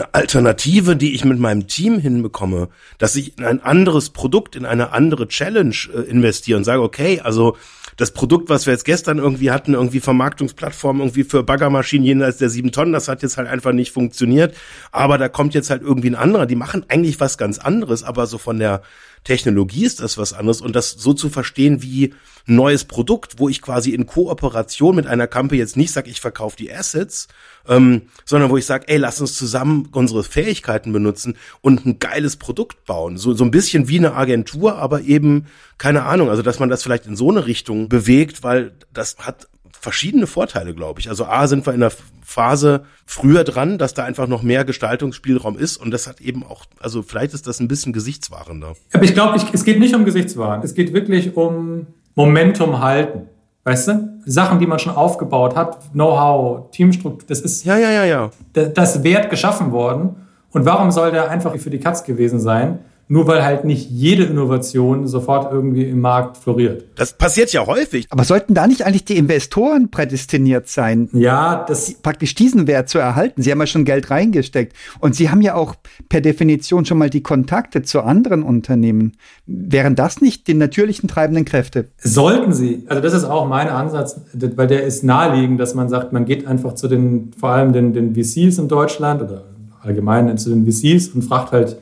eine Alternative, die ich mit meinem Team hinbekomme, dass ich in ein anderes Produkt, in eine andere Challenge äh, investiere und sage, okay, also das Produkt, was wir jetzt gestern irgendwie hatten, irgendwie Vermarktungsplattform irgendwie für Baggermaschinen jenseits der sieben Tonnen, das hat jetzt halt einfach nicht funktioniert. Aber da kommt jetzt halt irgendwie ein anderer, die machen eigentlich was ganz anderes, aber so von der Technologie ist das was anderes und das so zu verstehen wie ein neues Produkt, wo ich quasi in Kooperation mit einer Kampe jetzt nicht sage, ich verkaufe die Assets, ähm, sondern wo ich sage, ey, lass uns zusammen unsere Fähigkeiten benutzen und ein geiles Produkt bauen. So, so ein bisschen wie eine Agentur, aber eben, keine Ahnung, also dass man das vielleicht in so eine Richtung bewegt, weil das hat verschiedene Vorteile, glaube ich. Also A sind wir in der Phase früher dran, dass da einfach noch mehr Gestaltungsspielraum ist und das hat eben auch, also vielleicht ist das ein bisschen gesichtswahrender. Aber ich glaube, es geht nicht um Gesichtswahn. Es geht wirklich um Momentum halten. Weißt du? Sachen, die man schon aufgebaut hat, Know-how, Teamstruktur, das ist. Ja, ja, ja, ja. Das Wert geschaffen worden. Und warum soll der einfach für die Katz gewesen sein? Nur weil halt nicht jede Innovation sofort irgendwie im Markt floriert. Das passiert ja häufig. Aber sollten da nicht eigentlich die Investoren prädestiniert sein? Ja, das praktisch diesen Wert zu erhalten. Sie haben ja schon Geld reingesteckt und Sie haben ja auch per Definition schon mal die Kontakte zu anderen Unternehmen. Wären das nicht die natürlichen treibenden Kräfte? Sollten Sie. Also das ist auch mein Ansatz, weil der ist naheliegend, dass man sagt, man geht einfach zu den, vor allem den, den VCs in Deutschland oder allgemein zu den VCs und fragt halt,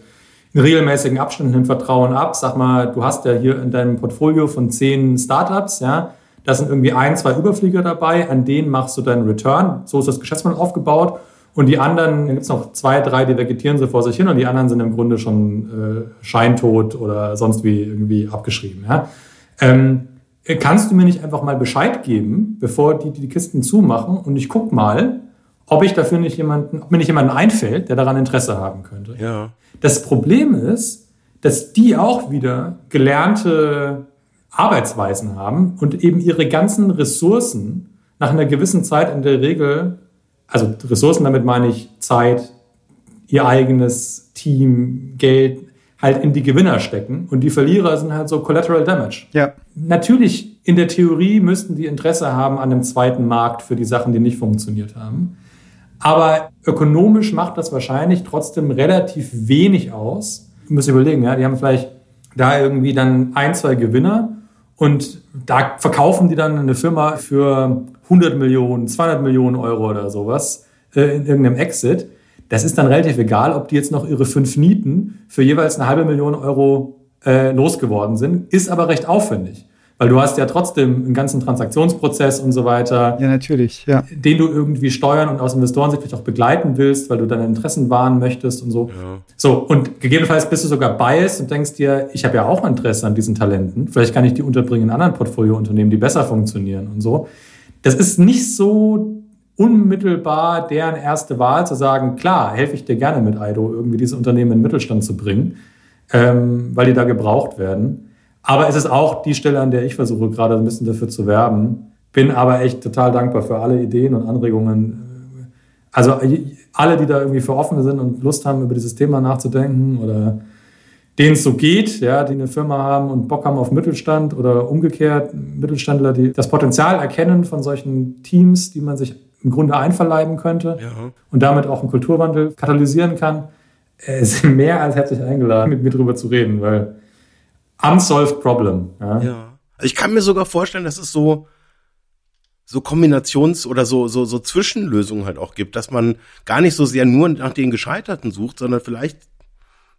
in regelmäßigen Abständen im Vertrauen ab. Sag mal, du hast ja hier in deinem Portfolio von zehn Startups, ja, da sind irgendwie ein, zwei Überflieger dabei, an denen machst du deinen Return. So ist das Geschäftsmodell aufgebaut. Und die anderen, dann gibt es noch zwei, drei, die vegetieren so vor sich hin und die anderen sind im Grunde schon äh, scheintot oder sonst wie irgendwie abgeschrieben. Ja? Ähm, kannst du mir nicht einfach mal Bescheid geben, bevor die die Kisten zumachen und ich guck mal, ob ich dafür nicht jemanden, ob mir nicht jemanden einfällt, der daran Interesse haben könnte. Ja. Das Problem ist, dass die auch wieder gelernte Arbeitsweisen haben und eben ihre ganzen Ressourcen nach einer gewissen Zeit in der Regel, also Ressourcen, damit meine ich Zeit, ihr eigenes Team, Geld, halt in die Gewinner stecken und die Verlierer sind halt so Collateral Damage. Ja. Natürlich, in der Theorie müssten die Interesse haben an einem zweiten Markt für die Sachen, die nicht funktioniert haben. Aber ökonomisch macht das wahrscheinlich trotzdem relativ wenig aus. Du musst überlegen, ja, die haben vielleicht da irgendwie dann ein, zwei Gewinner und da verkaufen die dann eine Firma für 100 Millionen, 200 Millionen Euro oder sowas äh, in irgendeinem Exit. Das ist dann relativ egal, ob die jetzt noch ihre fünf Nieten für jeweils eine halbe Million Euro äh, losgeworden sind, ist aber recht aufwendig. Weil du hast ja trotzdem einen ganzen Transaktionsprozess und so weiter. Ja, natürlich, ja. Den du irgendwie steuern und aus Investorensicht vielleicht auch begleiten willst, weil du deine Interessen wahren möchtest und so. Ja. So, und gegebenenfalls bist du sogar biased und denkst dir, ich habe ja auch Interesse an diesen Talenten. Vielleicht kann ich die unterbringen in anderen Portfoliounternehmen, die besser funktionieren und so. Das ist nicht so unmittelbar deren erste Wahl zu sagen, klar, helfe ich dir gerne mit Aido, irgendwie diese Unternehmen in den Mittelstand zu bringen, ähm, weil die da gebraucht werden. Aber es ist auch die Stelle, an der ich versuche, gerade ein bisschen dafür zu werben. Bin aber echt total dankbar für alle Ideen und Anregungen. Also alle, die da irgendwie für offen sind und Lust haben, über dieses Thema nachzudenken oder denen es so geht, ja, die eine Firma haben und Bock haben auf Mittelstand oder umgekehrt Mittelständler, die das Potenzial erkennen von solchen Teams, die man sich im Grunde einverleiben könnte ja. und damit auch einen Kulturwandel katalysieren kann, ist mehr als herzlich eingeladen, mit mir drüber zu reden, weil unsolved problem. Ja. ja. Also ich kann mir sogar vorstellen, dass es so so Kombinations- oder so, so, so Zwischenlösungen halt auch gibt, dass man gar nicht so sehr nur nach den Gescheiterten sucht, sondern vielleicht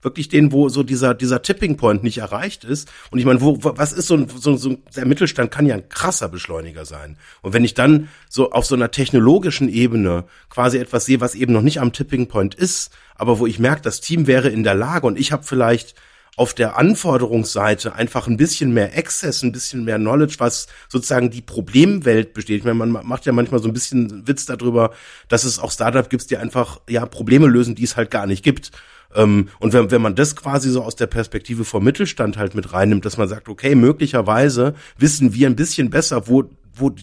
wirklich den, wo so dieser, dieser Tipping Point nicht erreicht ist. Und ich meine, wo, was ist so ein, so, so, der Mittelstand kann ja ein krasser Beschleuniger sein. Und wenn ich dann so auf so einer technologischen Ebene quasi etwas sehe, was eben noch nicht am Tipping Point ist, aber wo ich merke, das Team wäre in der Lage und ich habe vielleicht auf der Anforderungsseite einfach ein bisschen mehr Access, ein bisschen mehr Knowledge, was sozusagen die Problemwelt besteht. Ich meine, man macht ja manchmal so ein bisschen Witz darüber, dass es auch Startup gibt, die einfach ja Probleme lösen, die es halt gar nicht gibt. Ähm, und wenn, wenn man das quasi so aus der Perspektive vom Mittelstand halt mit reinnimmt, dass man sagt, okay, möglicherweise wissen wir ein bisschen besser, wo, wo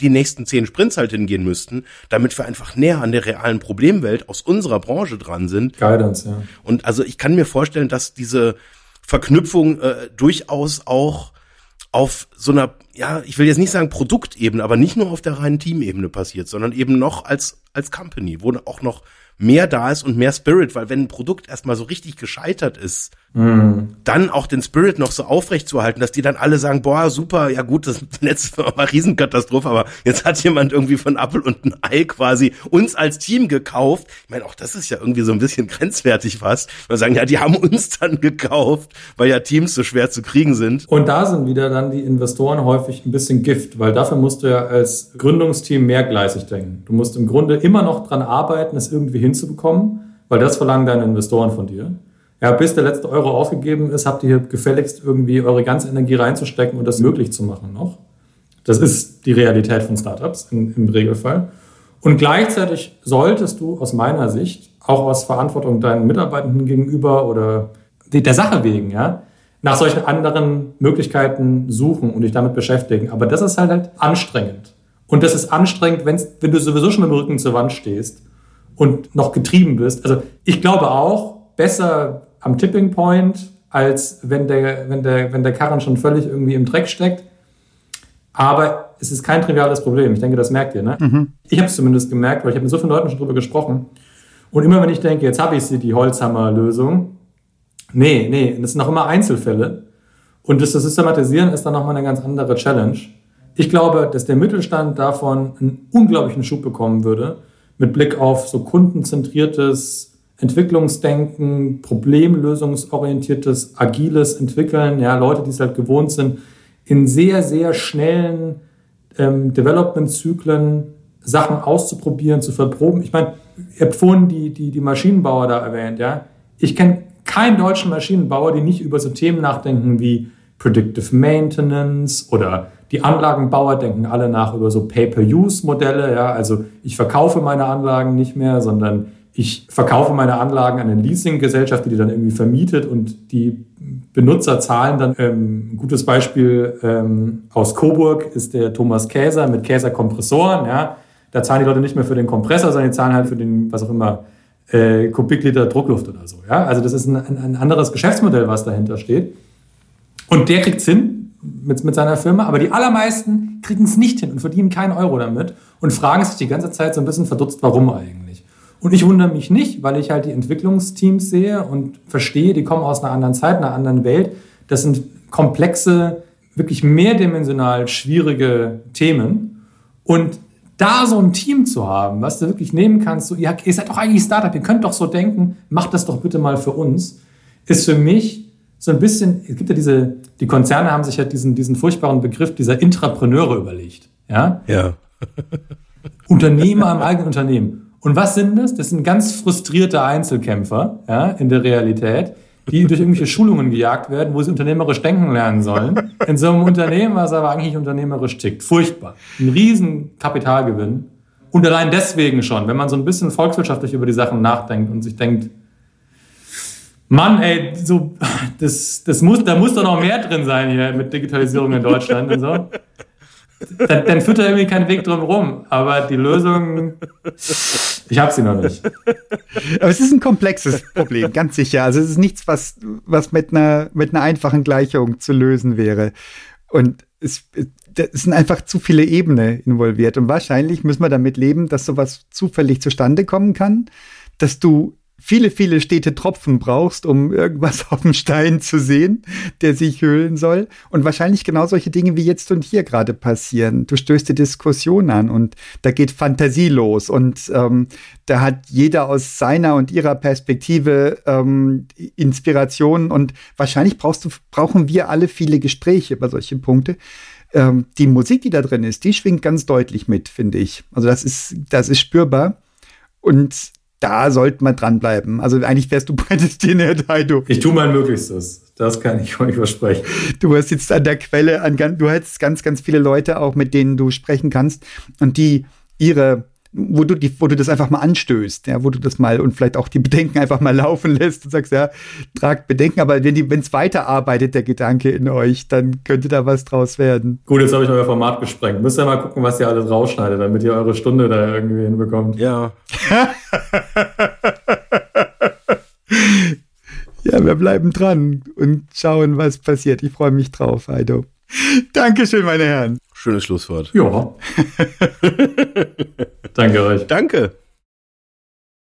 die nächsten zehn Sprints halt hingehen müssten, damit wir einfach näher an der realen Problemwelt aus unserer Branche dran sind. Guidance, ja. Und also ich kann mir vorstellen, dass diese Verknüpfung äh, durchaus auch auf so einer, ja, ich will jetzt nicht sagen Produktebene, aber nicht nur auf der reinen Teamebene passiert, sondern eben noch als, als Company, wo auch noch mehr da ist und mehr Spirit, weil wenn ein Produkt erstmal so richtig gescheitert ist, mhm. dann auch den Spirit noch so aufrecht zu halten, dass die dann alle sagen, boah, super, ja gut, das letzte war Riesenkatastrophe, aber jetzt hat jemand irgendwie von Apple und ein Ei quasi uns als Team gekauft. Ich meine, auch das ist ja irgendwie so ein bisschen grenzwertig fast. Man sagen, ja, die haben uns dann gekauft, weil ja Teams so schwer zu kriegen sind. Und da sind wieder dann die Investoren häufig ein bisschen Gift, weil dafür musst du ja als Gründungsteam mehrgleisig denken. Du musst im Grunde immer noch dran arbeiten, es irgendwie hin hinzubekommen, weil das verlangen deine Investoren von dir. Ja, bis der letzte Euro ausgegeben ist, habt ihr gefälligst irgendwie eure ganze Energie reinzustecken und das möglich zu machen noch. Das ist die Realität von Startups in, im Regelfall. Und gleichzeitig solltest du aus meiner Sicht, auch aus Verantwortung deinen Mitarbeitenden gegenüber oder der Sache wegen, ja, nach solchen anderen Möglichkeiten suchen und dich damit beschäftigen. Aber das ist halt, halt anstrengend. Und das ist anstrengend, wenn du sowieso schon mit dem Rücken zur Wand stehst und noch getrieben bist. Also ich glaube auch, besser am Tipping Point, als wenn der, wenn der, wenn der Karren schon völlig irgendwie im Dreck steckt. Aber es ist kein triviales Problem. Ich denke, das merkt ihr. Ne? Mhm. Ich habe es zumindest gemerkt, weil ich habe mit so vielen Leuten schon drüber gesprochen. Und immer wenn ich denke, jetzt habe ich sie, die Holzhammer-Lösung, nee, nee, das sind noch immer Einzelfälle. Und das zu systematisieren ist dann nochmal eine ganz andere Challenge. Ich glaube, dass der Mittelstand davon einen unglaublichen Schub bekommen würde, mit Blick auf so kundenzentriertes Entwicklungsdenken, problemlösungsorientiertes, agiles Entwickeln, ja, Leute, die es halt gewohnt sind, in sehr, sehr schnellen ähm, Development-Zyklen Sachen auszuprobieren, zu verproben. Ich meine, ihr habt vorhin die, die, die Maschinenbauer da erwähnt, ja. Ich kenne keinen deutschen Maschinenbauer, die nicht über so Themen nachdenken wie Predictive Maintenance oder die Anlagenbauer denken alle nach über so Pay-per-Use-Modelle. Ja, also ich verkaufe meine Anlagen nicht mehr, sondern ich verkaufe meine Anlagen an eine Leasinggesellschaft, die die dann irgendwie vermietet und die Benutzer zahlen dann. Ähm, ein gutes Beispiel ähm, aus Coburg ist der Thomas Käser mit Käser Kompressoren. Ja. Da zahlen die Leute nicht mehr für den Kompressor, sondern die zahlen halt für den, was auch immer, äh, Kubikliter Druckluft oder so. Ja. Also das ist ein, ein anderes Geschäftsmodell, was dahinter steht. Und der kriegt es hin mit, mit seiner Firma, aber die allermeisten kriegen es nicht hin und verdienen keinen Euro damit und fragen sich die ganze Zeit so ein bisschen verdutzt, warum eigentlich. Und ich wundere mich nicht, weil ich halt die Entwicklungsteams sehe und verstehe, die kommen aus einer anderen Zeit, einer anderen Welt. Das sind komplexe, wirklich mehrdimensional schwierige Themen. Und da so ein Team zu haben, was du wirklich nehmen kannst, so, ihr, ihr seid doch eigentlich Startup, ihr könnt doch so denken, macht das doch bitte mal für uns, ist für mich so ein bisschen, es gibt ja diese, die Konzerne haben sich ja diesen, diesen furchtbaren Begriff dieser Intrapreneure überlegt. Ja. Ja. Unternehmer im eigenen Unternehmen. Und was sind das? Das sind ganz frustrierte Einzelkämpfer, ja, in der Realität, die durch irgendwelche Schulungen gejagt werden, wo sie unternehmerisch denken lernen sollen. In so einem Unternehmen, was aber eigentlich unternehmerisch tickt. Furchtbar. Ein riesen Kapitalgewinn. Und allein deswegen schon, wenn man so ein bisschen volkswirtschaftlich über die Sachen nachdenkt und sich denkt, Mann, ey, so, das, das muss, da muss doch noch mehr drin sein hier mit Digitalisierung in Deutschland und so. Dann, dann führt da irgendwie kein Weg drum rum. Aber die Lösung, ich habe sie noch nicht. Aber es ist ein komplexes Problem, ganz sicher. Also es ist nichts, was, was mit, einer, mit einer einfachen Gleichung zu lösen wäre. Und es, es sind einfach zu viele Ebenen involviert. Und wahrscheinlich müssen wir damit leben, dass sowas zufällig zustande kommen kann, dass du viele, viele stete Tropfen brauchst, um irgendwas auf dem Stein zu sehen, der sich höhlen soll. Und wahrscheinlich genau solche Dinge wie jetzt und hier gerade passieren. Du stößt die Diskussion an und da geht Fantasie los und ähm, da hat jeder aus seiner und ihrer Perspektive ähm, Inspiration und wahrscheinlich brauchst du, brauchen wir alle viele Gespräche über solche Punkte ähm, die Musik, die da drin ist, die schwingt ganz deutlich mit, finde ich. Also das ist, das ist spürbar. Und da sollte man dranbleiben. Also eigentlich wärst du prädestiniert, Heido. Ich tue mein Möglichstes. Das kann ich euch versprechen. Du hast jetzt an der Quelle, an, du hättest ganz, ganz viele Leute auch, mit denen du sprechen kannst und die ihre wo du, die, wo du das einfach mal anstößt, ja, wo du das mal und vielleicht auch die Bedenken einfach mal laufen lässt und sagst, ja, tragt Bedenken, aber wenn die, wenn es weiterarbeitet, der Gedanke in euch, dann könnte da was draus werden. Gut, jetzt habe ich euer Format gesprengt. Müsst ihr mal gucken, was ihr alles rausschneidet, damit ihr eure Stunde da irgendwie hinbekommt. Ja. ja, wir bleiben dran und schauen, was passiert. Ich freue mich drauf, Heido. Dankeschön, meine Herren. Schönes Schlusswort. Ja. Danke euch. Danke.